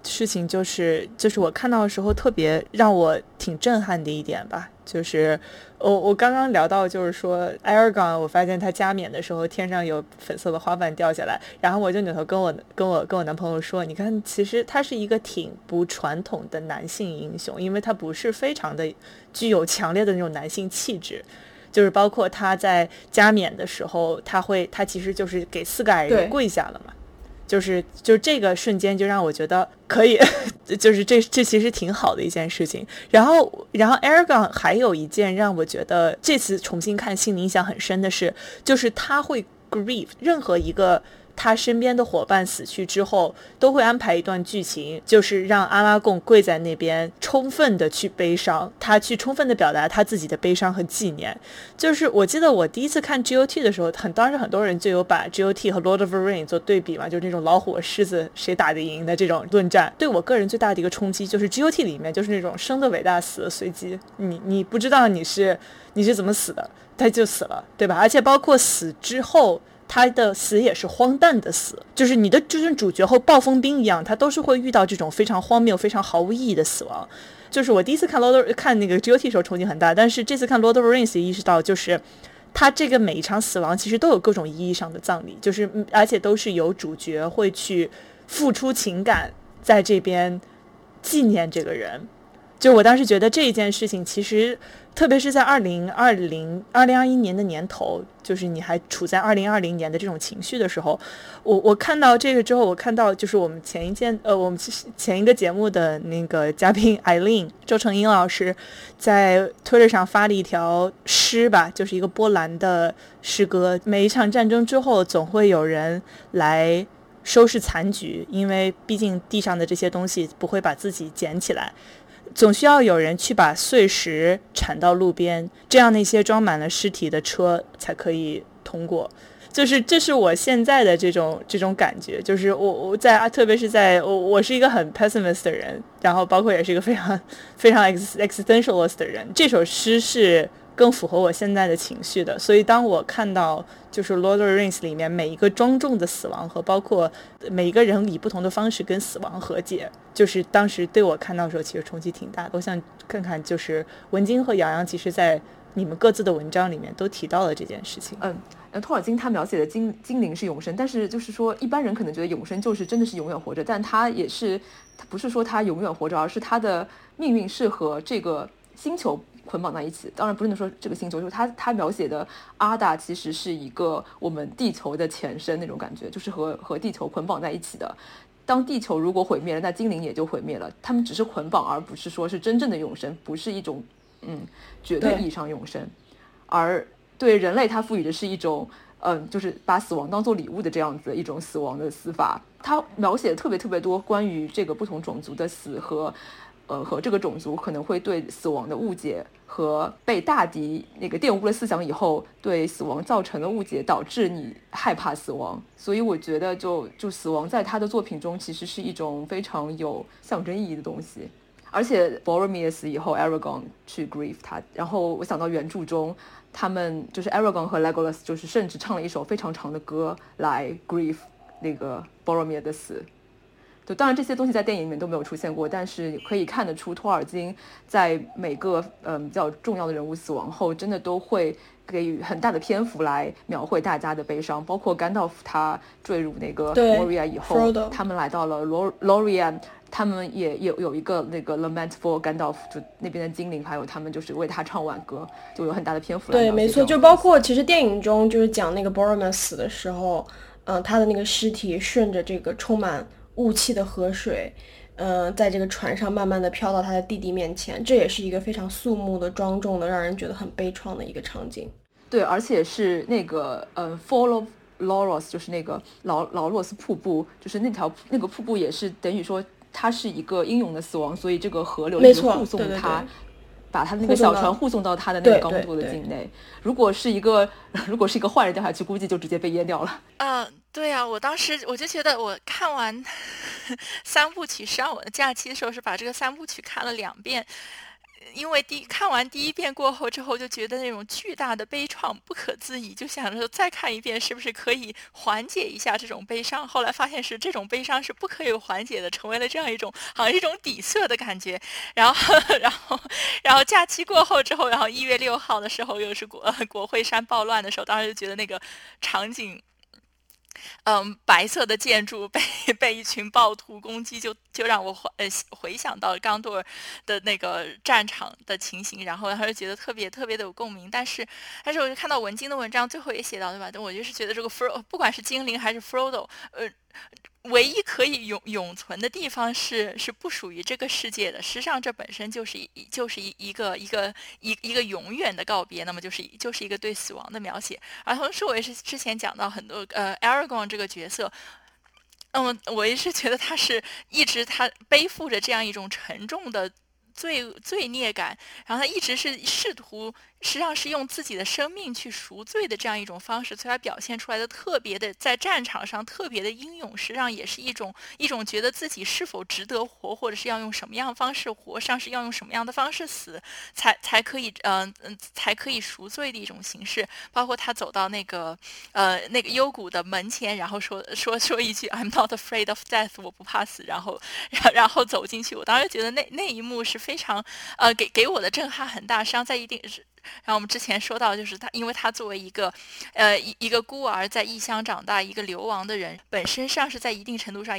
事情，就是就是我看到的时候特别让我挺震撼的一点吧。就是我我刚刚聊到，就是说艾尔冈，我发现他加冕的时候天上有粉色的花瓣掉下来，然后我就扭头跟我跟我跟我男朋友说，你看，其实他是一个挺不传统的男性英雄，因为他不是非常的具有强烈的那种男性气质，就是包括他在加冕的时候，他会他其实就是给四个矮人跪下了嘛。就是就这个瞬间就让我觉得可以，就是这这其实挺好的一件事情。然后然后 Airgun 还有一件让我觉得这次重新看心里印象很深的是，就是他会 grieve 任何一个。他身边的伙伴死去之后，都会安排一段剧情，就是让阿拉贡跪在那边，充分的去悲伤，他去充分的表达他自己的悲伤和纪念。就是我记得我第一次看 GOT 的时候，很当时很多人就有把 GOT 和 Lord of the Rings 做对比嘛，就是那种老虎狮子谁打得赢的这种论战。对我个人最大的一个冲击就是 GOT 里面就是那种生的伟大，死的随机，你你不知道你是你是怎么死的，他就死了，对吧？而且包括死之后。他的死也是荒诞的死，就是你的就像主角和暴风兵一样，他都是会遇到这种非常荒谬、非常毫无意义的死亡。就是我第一次看 Lord 看那个 GOT 时候冲击很大，但是这次看 Lord of Rings 意识到，就是他这个每一场死亡其实都有各种意义上的葬礼，就是而且都是由主角会去付出情感在这边纪念这个人。就我当时觉得这一件事情其实。特别是在二零二零二零二一年的年头，就是你还处在二零二零年的这种情绪的时候，我我看到这个之后，我看到就是我们前一件呃，我们前一个节目的那个嘉宾艾琳周成英老师，在推特上发了一条诗吧，就是一个波兰的诗歌。每一场战争之后，总会有人来收拾残局，因为毕竟地上的这些东西不会把自己捡起来。总需要有人去把碎石铲到路边，这样那些装满了尸体的车才可以通过。就是这是我现在的这种这种感觉，就是我我在啊特别是在我我是一个很 pessimist 的人，然后包括也是一个非常 非常 existentialist 的人。这首诗是。更符合我现在的情绪的，所以当我看到就是《Lord of the Rings》里面每一个庄重的死亡和包括每一个人以不同的方式跟死亡和解，就是当时对我看到的时候其实冲击挺大的。我想看看就是文晶和洋洋，其实在你们各自的文章里面都提到了这件事情。嗯，那托尔金他描写的精精灵是永生，但是就是说一般人可能觉得永生就是真的是永远活着，但他也是他不是说他永远活着，而是他的命运是和这个星球。捆绑在一起。当然不是能说这个星球，就是他他描写的阿达其实是一个我们地球的前身那种感觉，就是和和地球捆绑在一起的。当地球如果毁灭了，那精灵也就毁灭了。他们只是捆绑，而不是说是真正的永生，不是一种嗯绝对意义上永生。而对人类，他赋予的是一种嗯，就是把死亡当做礼物的这样子一种死亡的死法。他描写的特别特别多关于这个不同种族的死和。呃，和这个种族可能会对死亡的误解和被大敌那个玷污了思想以后，对死亡造成的误解，导致你害怕死亡。所以我觉得，就就死亡在他的作品中其实是一种非常有象征意义的东西。而且 Boromir 死以后 Aragon 去 grieve 他，然后我想到原著中，他们就是 Aragon 和 Legolas 就是甚至唱了一首非常长的歌来 grieve 那个 Boromir 的死。就当然这些东西在电影里面都没有出现过，但是可以看得出托尔金在每个嗯比较重要的人物死亡后，真的都会给予很大的篇幅来描绘大家的悲伤，包括甘道夫他坠入那个 Moria 以后，他们来到了 Lorien，他们也有有一个那个 Lament for Gandalf，就那边的精灵，还有他们就是为他唱挽歌，就有很大的篇幅。对，没错，就包括其实电影中就是讲那个 Boromir 死的时候，嗯，他的那个尸体顺着这个充满。雾气的河水，嗯，在这个船上慢慢的飘到他的弟弟面前，这也是一个非常肃穆的、庄重的，让人觉得很悲怆的一个场景。对，而且是那个，嗯，Fall of Loros，就是那个劳劳洛斯瀑布，就是那条那个瀑布也是等于说他是一个英勇的死亡，所以这个河流一直护送他，把他的那个小船护送到他的那个高度的境内。如果是一个 如果是一个坏人掉下去，估计就直接被淹掉了。嗯。对呀，我当时我就觉得，我看完 三部曲上我的假期的时候，是把这个三部曲看了两遍，因为第看完第一遍过后之后，就觉得那种巨大的悲怆不可自已，就想着说再看一遍是不是可以缓解一下这种悲伤。后来发现是这种悲伤是不可以缓解的，成为了这样一种好像一种底色的感觉。然后，然后，然后假期过后之后，然后一月六号的时候又是国国会山暴乱的时候，当时就觉得那个场景。嗯，白色的建筑被 被一群暴徒攻击，就就让我回呃回想到刚多尔的那个战场的情形，然后他就觉得特别特别的有共鸣。但是，但是我就看到文晶的文章最后也写到，对吧？我就是觉得这个 Fro 不管是精灵还是 Frodo，呃。唯一可以永永存的地方是是不属于这个世界的。实际上，这本身就是一就是一一个一个一一个永远的告别。那么，就是就是一个对死亡的描写。而同时，我也是之前讲到很多呃，Aragon 这个角色，嗯，我也是觉得他是一直他背负着这样一种沉重的。罪罪孽感，然后他一直是试图，实际上是用自己的生命去赎罪的这样一种方式，所以他表现出来的特别的在战场上特别的英勇，实际上也是一种一种觉得自己是否值得活，或者是要用什么样的方式活，上是要用什么样的方式死，才才可以，嗯嗯，才可以赎罪的一种形式。包括他走到那个呃那个幽谷的门前，然后说说说一句 "I'm not afraid of death"，我不怕死，然后然后走进去。我当时觉得那那一幕是。非常，呃，给给我的震撼很大。实际上，在一定是，然后我们之前说到，就是他，因为他作为一个，呃，一一个孤儿在异乡长大，一个流亡的人，本身上是在一定程度上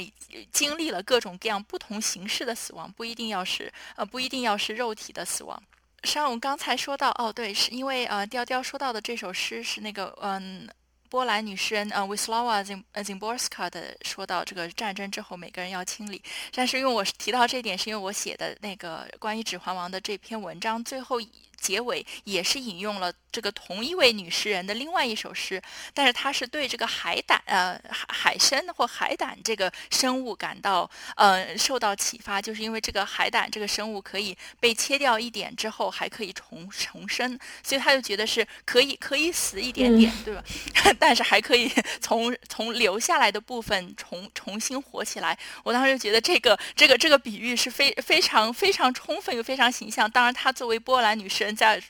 经历了各种各样不同形式的死亡，不一定要是，呃，不一定要是肉体的死亡。像我们刚才说到，哦，对，是因为呃，雕雕说到的这首诗是那个，嗯。波兰女诗人呃 Wisława z i m b o r s k a 的说到这个战争之后每个人要清理，但是因为我提到这点，是因为我写的那个关于《指环王》的这篇文章最后结尾也是引用了。这个同一位女诗人的另外一首诗，但是她是对这个海胆呃海海参或海胆这个生物感到呃受到启发，就是因为这个海胆这个生物可以被切掉一点之后还可以重重生，所以他就觉得是可以可以死一点点，对吧？但是还可以从从留下来的部分重重新活起来。我当时就觉得这个这个这个比喻是非非常非常充分又非常形象。当然，她作为波兰女诗人在。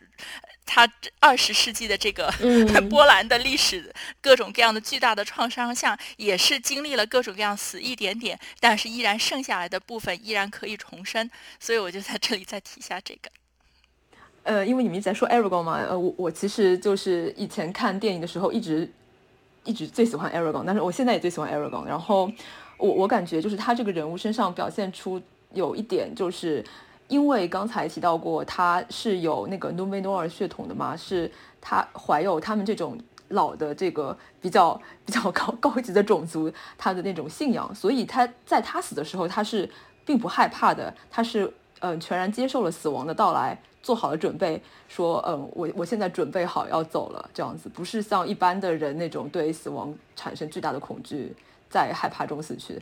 他二十世纪的这个 波兰的历史，各种各样的巨大的创伤下，也是经历了各种各样死一点点，但是依然剩下来的部分依然可以重生。所以我就在这里再提一下这个。呃，因为你们一直在说 Aragon 嘛，呃，我我其实就是以前看电影的时候一直一直最喜欢 Aragon，但是我现在也最喜欢 Aragon。然后我我感觉就是他这个人物身上表现出有一点就是。因为刚才提到过，他是有那个努梅诺尔血统的嘛，是他怀有他们这种老的这个比较 比较高 高级的种族他的那种信仰，所以他在他死的时候他是并不害怕的，他是嗯全然接受了死亡的到来，做好了准备，说嗯我我现在准备好要走了这样子，不是像一般的人那种对死亡产生巨大的恐惧，在害怕中死去。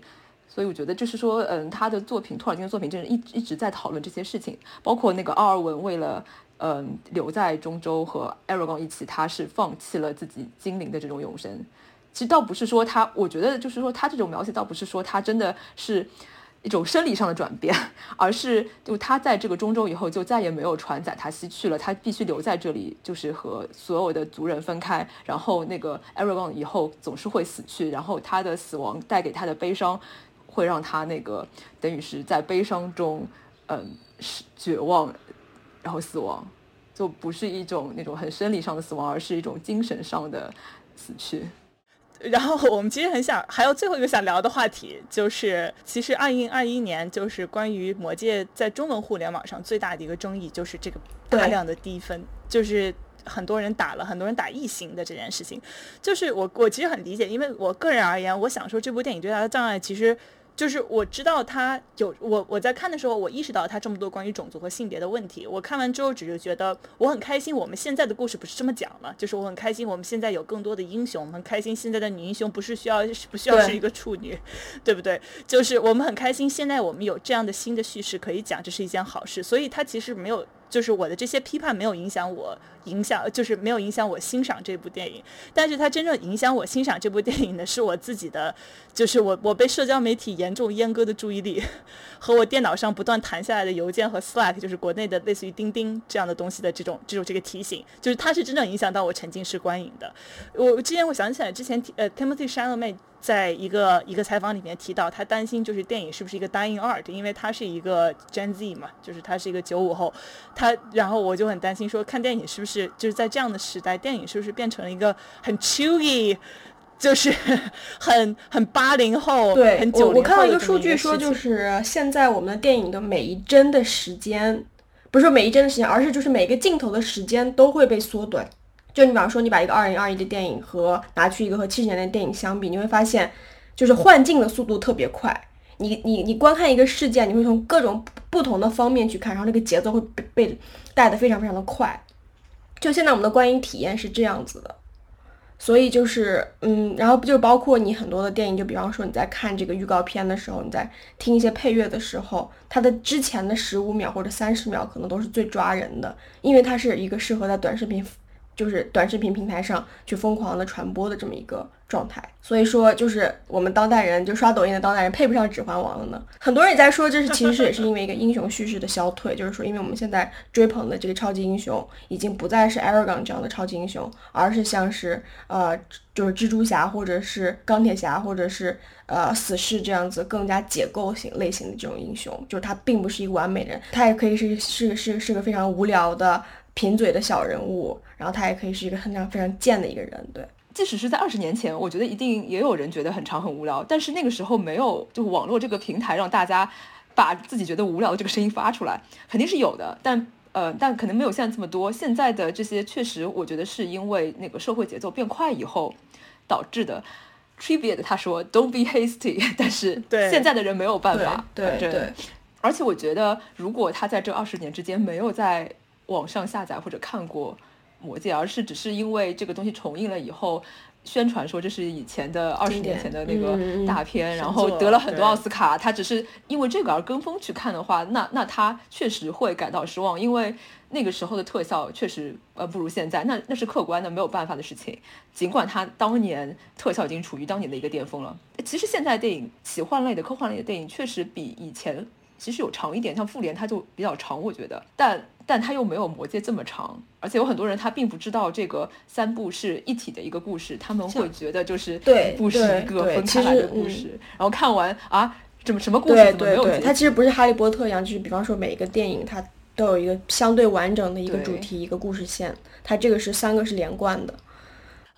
所以我觉得就是说，嗯，他的作品，托尔金的作品，真是一一直在讨论这些事情，包括那个奥尔文为了，嗯，留在中州和艾瑞冈一起，他是放弃了自己精灵的这种永生。其实倒不是说他，我觉得就是说他这种描写倒不是说他真的是一种生理上的转变，而是就他在这个中州以后就再也没有船载他西去了，他必须留在这里，就是和所有的族人分开。然后那个艾瑞冈以后总是会死去，然后他的死亡带给他的悲伤。会让他那个等于是在悲伤中，嗯，是绝望，然后死亡，就不是一种那种很生理上的死亡，而是一种精神上的死去。然后我们其实很想，还有最后一个想聊的话题，就是其实二零二一年就是关于《魔戒》在中文互联网上最大的一个争议，就是这个大量的低分，就是很多人打了，很多人打异星的这件事情。就是我我其实很理解，因为我个人而言，我想说这部电影最大的障碍其实。就是我知道他有我我在看的时候，我意识到他这么多关于种族和性别的问题。我看完之后，只是觉得我很开心。我们现在的故事不是这么讲了，就是我很开心，我们现在有更多的英雄，我们很开心。现在的女英雄不是需要 不需要是一个处女，对不对？就是我们很开心，现在我们有这样的新的叙事可以讲，这是一件好事。所以他其实没有。就是我的这些批判没有影响我，影响就是没有影响我欣赏这部电影。但是它真正影响我欣赏这部电影的是我自己的，就是我我被社交媒体严重阉割的注意力，和我电脑上不断弹下来的邮件和 Slack，就是国内的类似于钉钉这样的东西的这种这种这个提醒，就是它是真正影响到我沉浸式观影的。我之前我想起来之前呃 Timothy Chalamet。在一个一个采访里面提到，他担心就是电影是不是一个 dying art，因为他是一个 Gen Z 嘛，就是他是一个九五后，他然后我就很担心说，看电影是不是就是在这样的时代，电影是不是变成了一个很 chewy，就是 很很八零后，对，很九零后我看到一个数据说，就是现在我们的电影的每一帧的时间，不是说每一帧的时间，而是就是每个镜头的时间都会被缩短。就你比方说，你把一个二零二一的电影和拿去一个和七十年代电影相比，你会发现，就是换镜的速度特别快。你你你观看一个事件，你会从各种不同的方面去看，然后那个节奏会被被带的非常非常的快。就现在我们的观影体验是这样子的，所以就是嗯，然后不就包括你很多的电影，就比方说你在看这个预告片的时候，你在听一些配乐的时候，它的之前的十五秒或者三十秒可能都是最抓人的，因为它是一个适合在短视频。就是短视频平台上去疯狂的传播的这么一个状态，所以说就是我们当代人就刷抖音的当代人配不上《指环王》了呢。很多人也在说，这是其实也是因为一个英雄叙事的消退，就是说因为我们现在追捧的这个超级英雄已经不再是 Aragon 这样的超级英雄，而是像是呃就是蜘蛛侠或者是钢铁侠或者是呃死侍这样子更加解构型类型的这种英雄，就是他并不是一个完美人，他也可以是是是是个非常无聊的。贫嘴的小人物，然后他也可以是一个非常非常贱的一个人，对。即使是在二十年前，我觉得一定也有人觉得很长很无聊，但是那个时候没有，就网络这个平台让大家把自己觉得无聊的这个声音发出来，肯定是有的，但呃，但可能没有现在这么多。现在的这些确实，我觉得是因为那个社会节奏变快以后导致的。Tribute 他说 Don't be hasty，但是现在的人没有办法，对对。而且我觉得，如果他在这二十年之间没有在网上下载或者看过《魔戒》，而是只是因为这个东西重映了以后，宣传说这是以前的二十年前的那个大片，然后得了很多奥斯卡。他只是因为这个而跟风去看的话，那那他确实会感到失望，因为那个时候的特效确实呃不如现在，那那是客观的没有办法的事情。尽管他当年特效已经处于当年的一个巅峰了，其实现在电影奇幻类的、科幻类的电影确实比以前其实有长一点，像《复联》它就比较长，我觉得，但。但它又没有魔戒这么长，而且有很多人他并不知道这个三部是一体的一个故事，他们会觉得就是对，不是一个分开来的故事。然后看完啊，怎么什么故事怎么没有？它其实不是哈利波特一样，就是比方说每一个电影它都有一个相对完整的一个主题、一个故事线，它这个是三个是连贯的。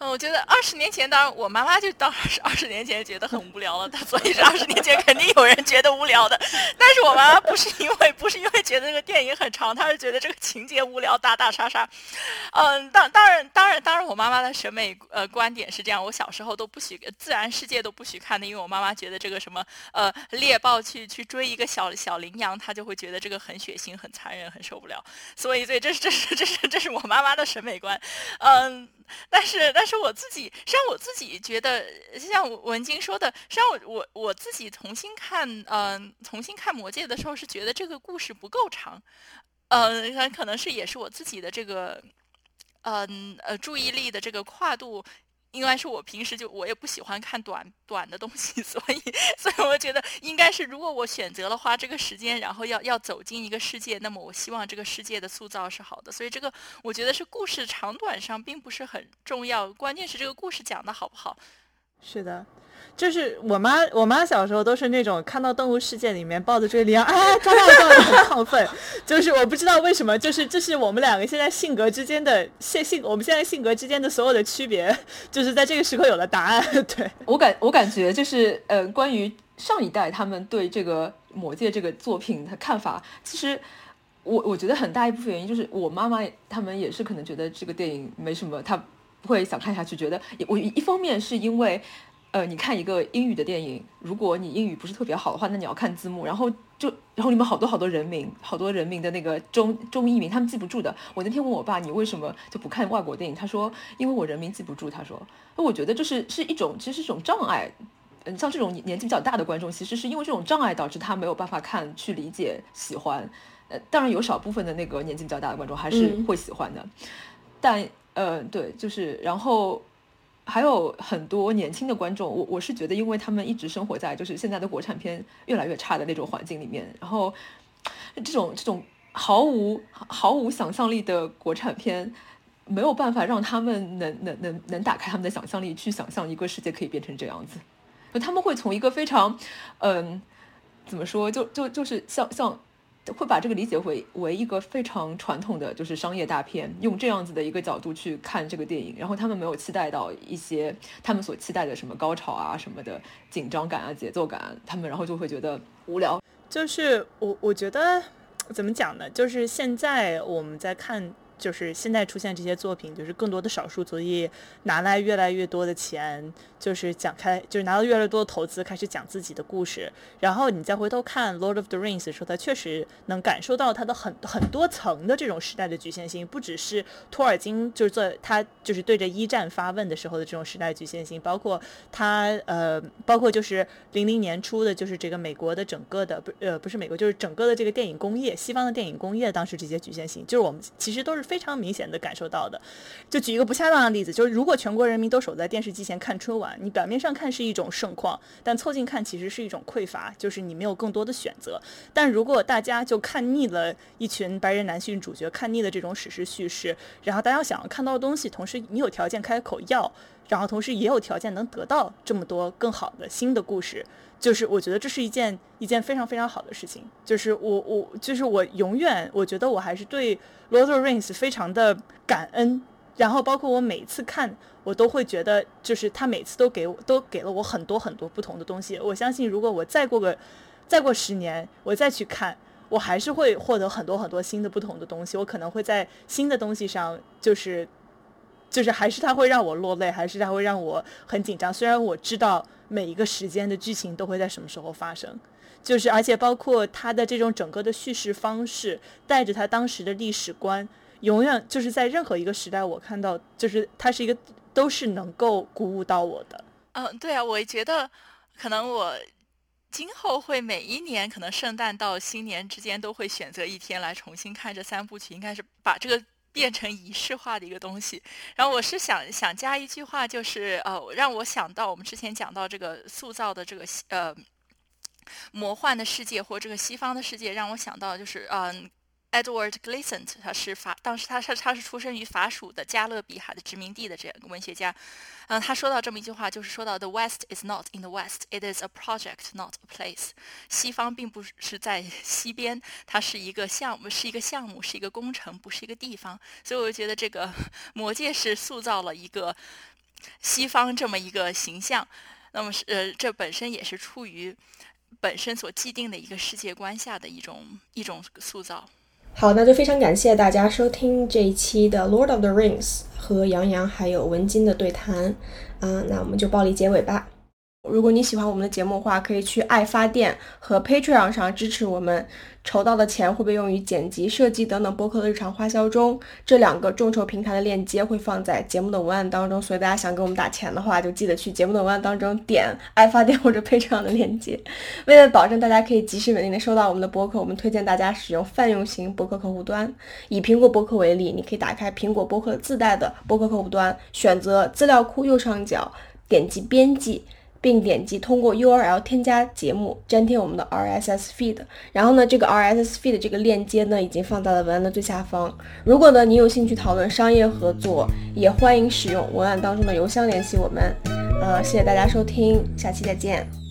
我觉得二十年前，当然我妈妈就当然是二十年前觉得很无聊了，她所以是二十年前肯定有人觉得无聊的。但是我妈妈不是因为不是因为觉得这个电影很长，她是觉得这个情节无聊，打打杀杀。嗯，当当然当然当然，我妈妈的审美呃观点是这样，我小时候都不许自然世界都不许看的，因为我妈妈觉得这个什么呃猎豹去去追一个小小羚羊，她就会觉得这个很血腥、很残忍、很受不了。所以，对，这是这是这是这是我妈妈的审美观。嗯，但是但是我自己，实际上我自己觉得，就像文晶说的，实际上我我我自己重新看，嗯，重新看《魔戒》的时候是觉得这个故事不够长，嗯，可能是也是我自己的这个，嗯呃，注意力的这个跨度。应该是我平时就我也不喜欢看短短的东西，所以所以我觉得应该是如果我选择了花这个时间，然后要要走进一个世界，那么我希望这个世界的塑造是好的。所以这个我觉得是故事长短上并不是很重要，关键是这个故事讲的好不好。是的。就是我妈，我妈小时候都是那种看到动物世界里面抱着这个羚羊，啊，抓到抓到很亢奋。就是我不知道为什么，就是这是我们两个现在性格之间的现性，我们现在性格之间的所有的区别，就是在这个时刻有了答案。对我感我感觉就是呃，关于上一代他们对这个《魔戒》这个作品的看法，其实我我觉得很大一部分原因就是我妈妈他们也是可能觉得这个电影没什么，他不会想看下去。觉得我一方面是因为。呃，你看一个英语的电影，如果你英语不是特别好的话，那你要看字幕，然后就然后里面好多好多人名，好多人名的那个中中译名，他们记不住的。我那天问我爸，你为什么就不看外国电影？他说，因为我人名记不住。他说，那我觉得就是是一种，其实是一种障碍。嗯，像这种年纪比较大的观众，其实是因为这种障碍导致他没有办法看、去理解、喜欢。呃，当然有少部分的那个年纪比较大的观众还是会喜欢的，但呃，对，就是然后。还有很多年轻的观众，我我是觉得，因为他们一直生活在就是现在的国产片越来越差的那种环境里面，然后这种这种毫无毫无想象力的国产片，没有办法让他们能能能能打开他们的想象力去想象一个世界可以变成这样子，他们会从一个非常嗯怎么说，就就就是像像。会把这个理解为为一个非常传统的就是商业大片，用这样子的一个角度去看这个电影，然后他们没有期待到一些他们所期待的什么高潮啊什么的紧张感啊节奏感，他们然后就会觉得无聊。就是我我觉得怎么讲呢？就是现在我们在看。就是现在出现这些作品，就是更多的少数族裔拿来越来越多的钱，就是讲开，就是拿到越来越多的投资，开始讲自己的故事。然后你再回头看《Lord of the Rings》的时候，他确实能感受到他的很很多层的这种时代的局限性，不只是托尔金就是做他就是对着一战发问的时候的这种时代局限性，包括他呃，包括就是零零年初的，就是这个美国的整个的不呃不是美国，就是整个的这个电影工业，西方的电影工业当时这些局限性，就是我们其实都是。非常明显的感受到的，就举一个不恰当的例子，就是如果全国人民都守在电视机前看春晚，你表面上看是一种盛况，但凑近看其实是一种匮乏，就是你没有更多的选择。但如果大家就看腻了一群白人男性主角，看腻了这种史诗叙事，然后大家想要看到的东西，同时你有条件开口要，然后同时也有条件能得到这么多更好的新的故事。就是我觉得这是一件一件非常非常好的事情。就是我我就是我永远我觉得我还是对《Lord of Rings》非常的感恩。然后包括我每次看，我都会觉得，就是他每次都给我都给了我很多很多不同的东西。我相信，如果我再过个再过十年，我再去看，我还是会获得很多很多新的不同的东西。我可能会在新的东西上，就是就是还是他会让我落泪，还是他会让我很紧张。虽然我知道。每一个时间的剧情都会在什么时候发生，就是而且包括他的这种整个的叙事方式，带着他当时的历史观，永远就是在任何一个时代，我看到就是他是一个都是能够鼓舞到我的。嗯，对啊，我觉得可能我今后会每一年，可能圣诞到新年之间都会选择一天来重新看这三部曲，应该是把这个。变成仪式化的一个东西，然后我是想想加一句话，就是呃，让我想到我们之前讲到这个塑造的这个呃魔幻的世界或这个西方的世界，让我想到就是嗯。Edward Gleason，他是法，当时他是他是出生于法属的加勒比海的殖民地的这样一个文学家，嗯，他说到这么一句话，就是说到 The West is not in the West, it is a project, not a place。西方并不是在西边，它是一个项目，是一个项目，是一个工程，不是一个地方。所以我就觉得这个 魔戒是塑造了一个。西方这么一个形象。那么是呃，这本身也是出于本身所既定的一个世界观下的一种一种塑造。好，那就非常感谢大家收听这一期的《Lord of the Rings》和杨洋还有文金的对谈。啊，那我们就暴力结尾吧。如果你喜欢我们的节目的话，可以去爱发电和 Patreon 上支持我们，筹到的钱会被用于剪辑、设计等等播客的日常花销中。这两个众筹平台的链接会放在节目的文案当中，所以大家想给我们打钱的话，就记得去节目的文案当中点爱发电或者 Patreon 的链接。为了保证大家可以及时稳定的收到我们的播客，我们推荐大家使用泛用型播客客户端。以苹果播客为例，你可以打开苹果播客自带的播客客户端，选择资料库右上角，点击编辑。并点击通过 URL 添加节目，粘贴我们的 RSS feed。然后呢，这个 RSS feed 这个链接呢，已经放在了文案的最下方。如果呢你有兴趣讨论商业合作，也欢迎使用文案当中的邮箱联系我们。呃，谢谢大家收听，下期再见。